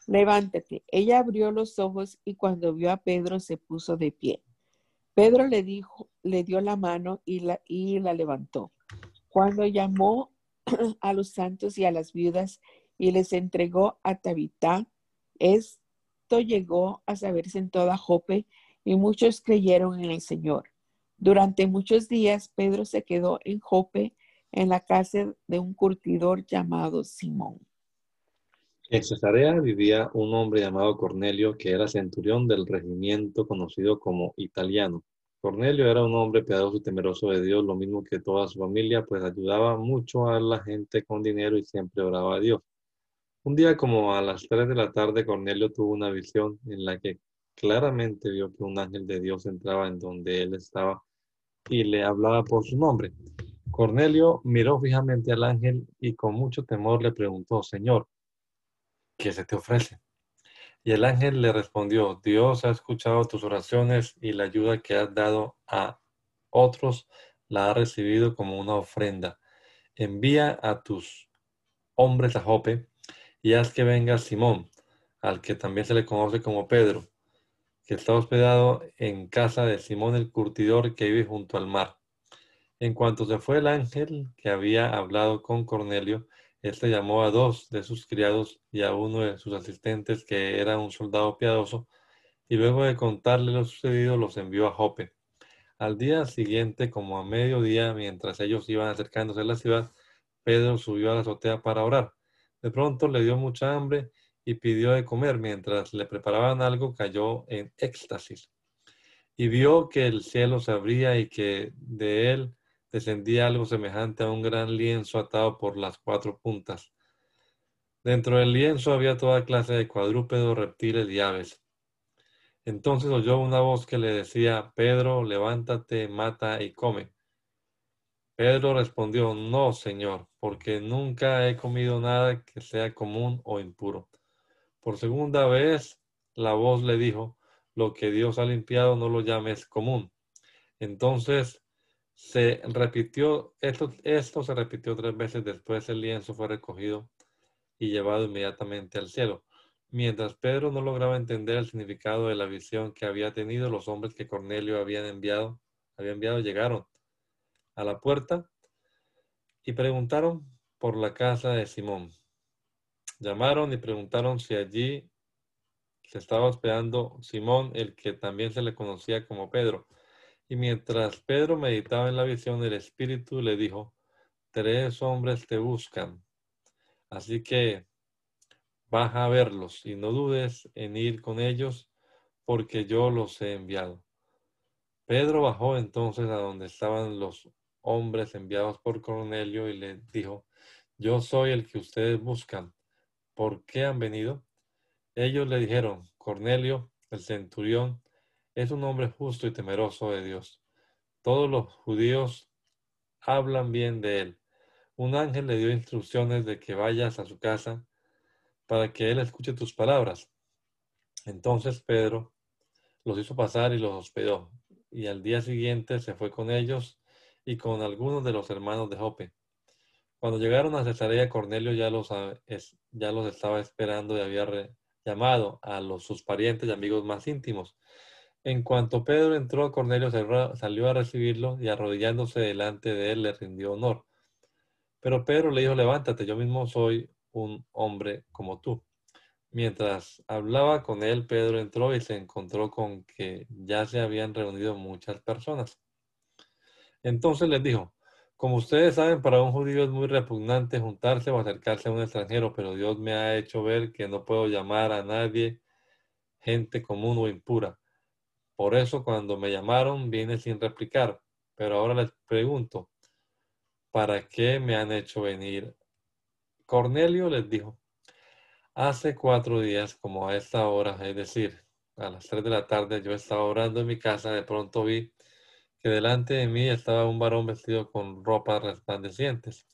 levántate. Ella abrió los ojos y cuando vio a Pedro se puso de pie. Pedro le dijo, le dio la mano y la, y la levantó. Cuando llamó a los santos y a las viudas y les entregó a Tabita, es llegó a saberse en toda Jope y muchos creyeron en el Señor. Durante muchos días Pedro se quedó en Jope en la casa de un curtidor llamado Simón. En Cesarea vivía un hombre llamado Cornelio que era centurión del regimiento conocido como italiano. Cornelio era un hombre piadoso y temeroso de Dios, lo mismo que toda su familia, pues ayudaba mucho a la gente con dinero y siempre oraba a Dios. Un día como a las 3 de la tarde, Cornelio tuvo una visión en la que claramente vio que un ángel de Dios entraba en donde él estaba y le hablaba por su nombre. Cornelio miró fijamente al ángel y con mucho temor le preguntó, Señor, ¿qué se te ofrece? Y el ángel le respondió, Dios ha escuchado tus oraciones y la ayuda que has dado a otros la ha recibido como una ofrenda. Envía a tus hombres a Jope y haz que venga Simón, al que también se le conoce como Pedro, que está hospedado en casa de Simón el curtidor que vive junto al mar. En cuanto se fue el ángel que había hablado con Cornelio, éste llamó a dos de sus criados y a uno de sus asistentes, que era un soldado piadoso, y luego de contarle lo sucedido, los envió a Jope. Al día siguiente, como a mediodía, mientras ellos iban acercándose a la ciudad, Pedro subió a la azotea para orar. De pronto le dio mucha hambre y pidió de comer. Mientras le preparaban algo, cayó en éxtasis. Y vio que el cielo se abría y que de él descendía algo semejante a un gran lienzo atado por las cuatro puntas. Dentro del lienzo había toda clase de cuadrúpedos, reptiles y aves. Entonces oyó una voz que le decía, Pedro, levántate, mata y come. Pedro respondió, no, Señor, porque nunca he comido nada que sea común o impuro. Por segunda vez la voz le dijo, lo que Dios ha limpiado no lo llames común. Entonces se repitió, esto, esto se repitió tres veces después el lienzo fue recogido y llevado inmediatamente al cielo. Mientras Pedro no lograba entender el significado de la visión que había tenido, los hombres que Cornelio había enviado, había enviado llegaron a la puerta y preguntaron por la casa de Simón. Llamaron y preguntaron si allí se estaba hospedando Simón, el que también se le conocía como Pedro. Y mientras Pedro meditaba en la visión, el Espíritu le dijo, tres hombres te buscan. Así que baja a verlos y no dudes en ir con ellos, porque yo los he enviado. Pedro bajó entonces a donde estaban los hombres enviados por Cornelio y le dijo, yo soy el que ustedes buscan. ¿Por qué han venido? Ellos le dijeron, Cornelio, el centurión, es un hombre justo y temeroso de Dios. Todos los judíos hablan bien de él. Un ángel le dio instrucciones de que vayas a su casa para que él escuche tus palabras. Entonces Pedro los hizo pasar y los hospedó, y al día siguiente se fue con ellos y con algunos de los hermanos de Jope. Cuando llegaron a Cesarea, Cornelio ya los, ya los estaba esperando y había llamado a los, sus parientes y amigos más íntimos. En cuanto Pedro entró, Cornelio salió a recibirlo y arrodillándose delante de él le rindió honor. Pero Pedro le dijo, levántate, yo mismo soy un hombre como tú. Mientras hablaba con él, Pedro entró y se encontró con que ya se habían reunido muchas personas. Entonces les dijo, como ustedes saben, para un judío es muy repugnante juntarse o acercarse a un extranjero, pero Dios me ha hecho ver que no puedo llamar a nadie gente común o impura. Por eso cuando me llamaron vine sin replicar, pero ahora les pregunto, ¿para qué me han hecho venir? Cornelio les dijo, hace cuatro días, como a esta hora, es decir, a las tres de la tarde, yo estaba orando en mi casa, de pronto vi que delante de mí estaba un varón vestido con ropas resplandecientes.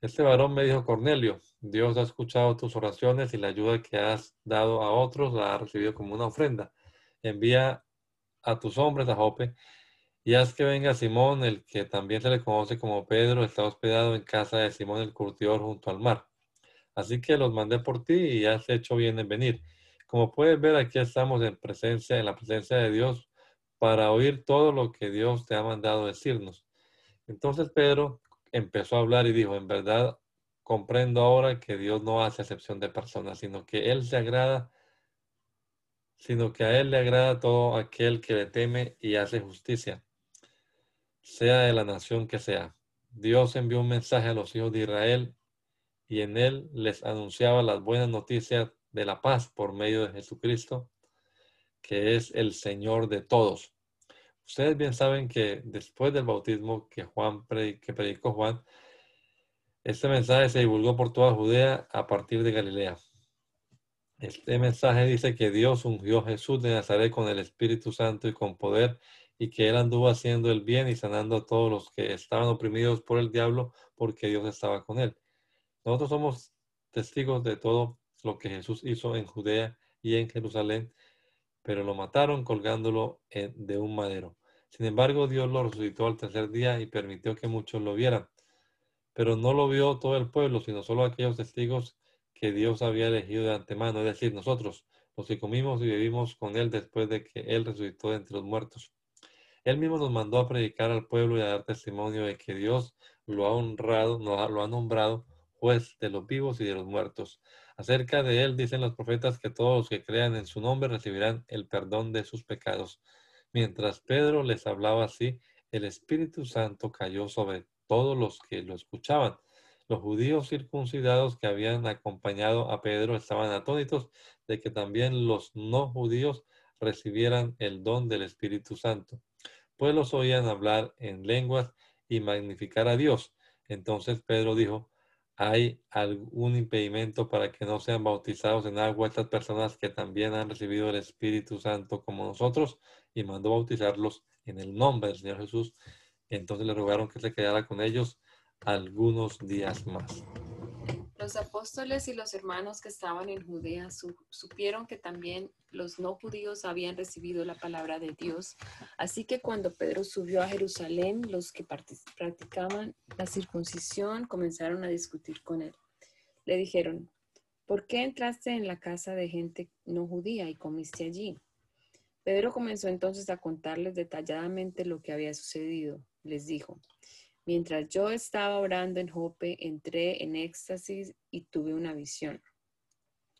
Este varón me dijo, Cornelio, Dios ha escuchado tus oraciones y la ayuda que has dado a otros la ha recibido como una ofrenda. Envía a tus hombres a Jope y haz que venga Simón, el que también se le conoce como Pedro, está hospedado en casa de Simón el curtidor junto al mar. Así que los mandé por ti y has hecho bien en venir. Como puedes ver, aquí estamos en presencia, en la presencia de Dios, para oír todo lo que Dios te ha mandado decirnos. Entonces Pedro empezó a hablar y dijo, en verdad comprendo ahora que Dios no hace excepción de personas, sino que Él se agrada sino que a Él le agrada todo aquel que le teme y hace justicia, sea de la nación que sea. Dios envió un mensaje a los hijos de Israel y en él les anunciaba las buenas noticias de la paz por medio de Jesucristo, que es el Señor de todos. Ustedes bien saben que después del bautismo que Juan que predicó Juan, Este mensaje se divulgó por toda Judea a partir de Galilea. Este mensaje dice que Dios ungió a Jesús de Nazaret con el Espíritu Santo y con poder y que él anduvo haciendo el bien y sanando a todos los que estaban oprimidos por el diablo porque Dios estaba con él. Nosotros somos testigos de todo lo que Jesús hizo en Judea y en Jerusalén, pero lo mataron colgándolo de un madero. Sin embargo, Dios lo resucitó al tercer día y permitió que muchos lo vieran. Pero no lo vio todo el pueblo, sino solo aquellos testigos que Dios había elegido de antemano, es decir, nosotros, los que comimos y vivimos con Él después de que Él resucitó de entre los muertos. Él mismo nos mandó a predicar al pueblo y a dar testimonio de que Dios lo ha honrado, lo ha nombrado juez de los vivos y de los muertos. Acerca de él dicen los profetas que todos los que crean en su nombre recibirán el perdón de sus pecados. Mientras Pedro les hablaba así, el Espíritu Santo cayó sobre todos los que lo escuchaban. Los judíos circuncidados que habían acompañado a Pedro estaban atónitos de que también los no judíos recibieran el don del Espíritu Santo, pues los oían hablar en lenguas y magnificar a Dios. Entonces Pedro dijo, ¿hay algún impedimento para que no sean bautizados en agua estas personas que también han recibido el Espíritu Santo como nosotros? Y mandó bautizarlos en el nombre del Señor Jesús. Entonces le rogaron que se quedara con ellos algunos días más. Los apóstoles y los hermanos que estaban en Judea supieron que también los no judíos habían recibido la palabra de Dios. Así que cuando Pedro subió a Jerusalén, los que practicaban la circuncisión comenzaron a discutir con él. Le dijeron, ¿por qué entraste en la casa de gente no judía y comiste allí? Pedro comenzó entonces a contarles detalladamente lo que había sucedido. Les dijo, Mientras yo estaba orando en Jope, entré en éxtasis y tuve una visión.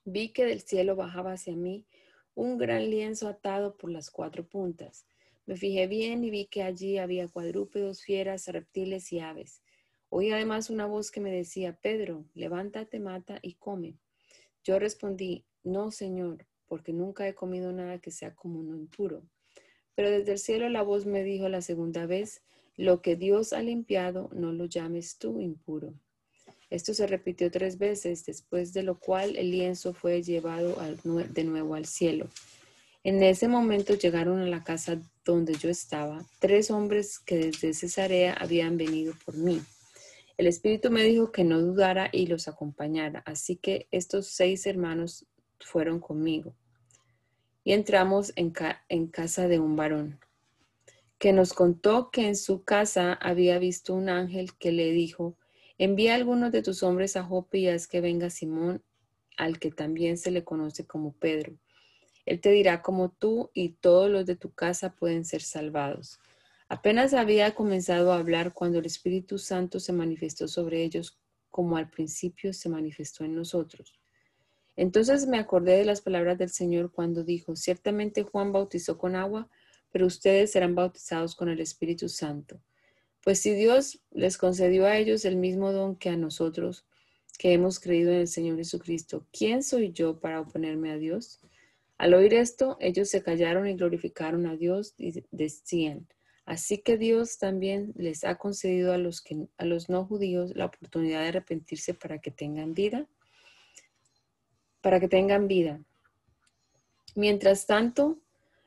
Vi que del cielo bajaba hacia mí un gran lienzo atado por las cuatro puntas. Me fijé bien y vi que allí había cuadrúpedos, fieras, reptiles y aves. Oí además una voz que me decía, Pedro, levántate, mata y come. Yo respondí, no, Señor, porque nunca he comido nada que sea común o impuro. Pero desde el cielo la voz me dijo la segunda vez, lo que Dios ha limpiado, no lo llames tú impuro. Esto se repitió tres veces, después de lo cual el lienzo fue llevado de nuevo al cielo. En ese momento llegaron a la casa donde yo estaba tres hombres que desde Cesarea habían venido por mí. El Espíritu me dijo que no dudara y los acompañara, así que estos seis hermanos fueron conmigo. Y entramos en, en casa de un varón que nos contó que en su casa había visto un ángel que le dijo, envía algunos de tus hombres a Jope y haz que venga Simón, al que también se le conoce como Pedro. Él te dirá cómo tú y todos los de tu casa pueden ser salvados. Apenas había comenzado a hablar cuando el Espíritu Santo se manifestó sobre ellos como al principio se manifestó en nosotros. Entonces me acordé de las palabras del Señor cuando dijo, ciertamente Juan bautizó con agua, pero ustedes serán bautizados con el Espíritu Santo. Pues si Dios les concedió a ellos el mismo don que a nosotros, que hemos creído en el Señor Jesucristo, ¿quién soy yo para oponerme a Dios? Al oír esto, ellos se callaron y glorificaron a Dios y decían, así que Dios también les ha concedido a los, que, a los no judíos la oportunidad de arrepentirse para que tengan vida, para que tengan vida. Mientras tanto,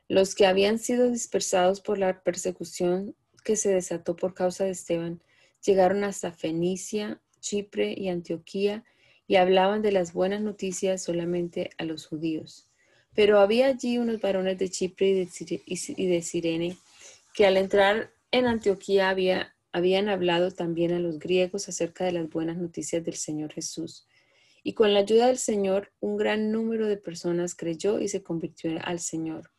los que habían sido dispersados por la persecución que se desató por causa de Esteban llegaron hasta Fenicia, Chipre y Antioquía y hablaban de las buenas noticias solamente a los judíos. Pero había allí unos varones de Chipre y de Sirene que al entrar en Antioquía habían hablado también a los griegos acerca de las buenas noticias del Señor Jesús. Y con la ayuda del Señor, un gran número de personas creyó y se convirtió al Señor.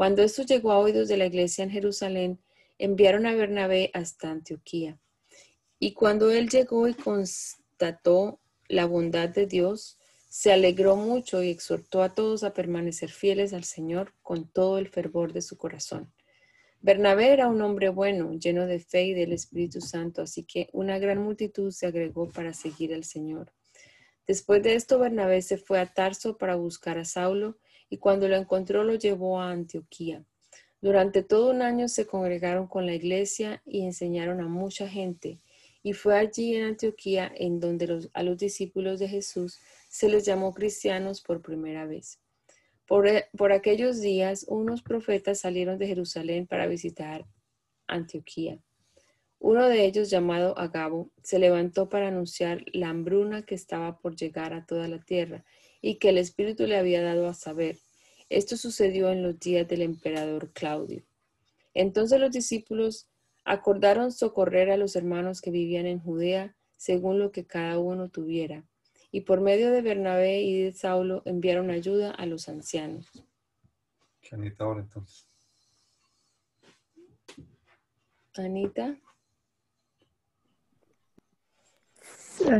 Cuando esto llegó a oídos de la iglesia en Jerusalén, enviaron a Bernabé hasta Antioquía. Y cuando él llegó y constató la bondad de Dios, se alegró mucho y exhortó a todos a permanecer fieles al Señor con todo el fervor de su corazón. Bernabé era un hombre bueno, lleno de fe y del Espíritu Santo, así que una gran multitud se agregó para seguir al Señor. Después de esto, Bernabé se fue a Tarso para buscar a Saulo y cuando lo encontró lo llevó a Antioquía. Durante todo un año se congregaron con la iglesia y enseñaron a mucha gente, Y fue allí en Antioquía en donde a los discípulos de Jesús se les llamó cristianos por primera vez. Por, por aquellos días, unos profetas salieron de Jerusalén para visitar Antioquía. Uno de ellos, llamado Agabo, se levantó para anunciar la hambruna que estaba por llegar a toda la tierra y que el Espíritu le había dado a saber. Esto sucedió en los días del emperador Claudio. Entonces los discípulos acordaron socorrer a los hermanos que vivían en Judea según lo que cada uno tuviera. Y por medio de Bernabé y de Saulo enviaron ayuda a los ancianos. Anita ahora entonces. Anita.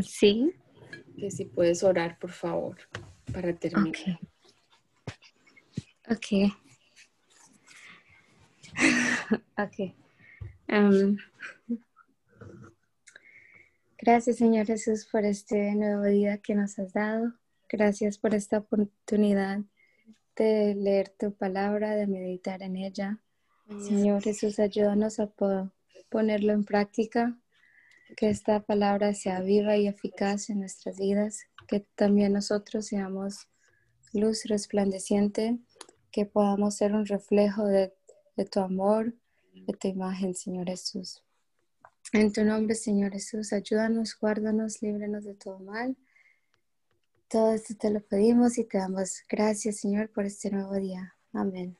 Sí. Que si puedes orar, por favor, para terminar. Ok. Ok. Em, gracias, Señor Jesús, por este nuevo día que nos has dado. Gracias por esta oportunidad de leer tu palabra, de meditar en ella. Señor Jesús, ayúdanos a ponerlo en práctica que esta palabra sea viva y eficaz en nuestras vidas, que también nosotros seamos luz resplandeciente, que podamos ser un reflejo de, tu amor, de tu imagen, Señor Jesús. En tu nombre, Señor Jesús, ayúdanos, guárdanos, líbranos de todo mal. Todo esto te lo pedimos y te damos gracias, Señor, por este nuevo día. Amén.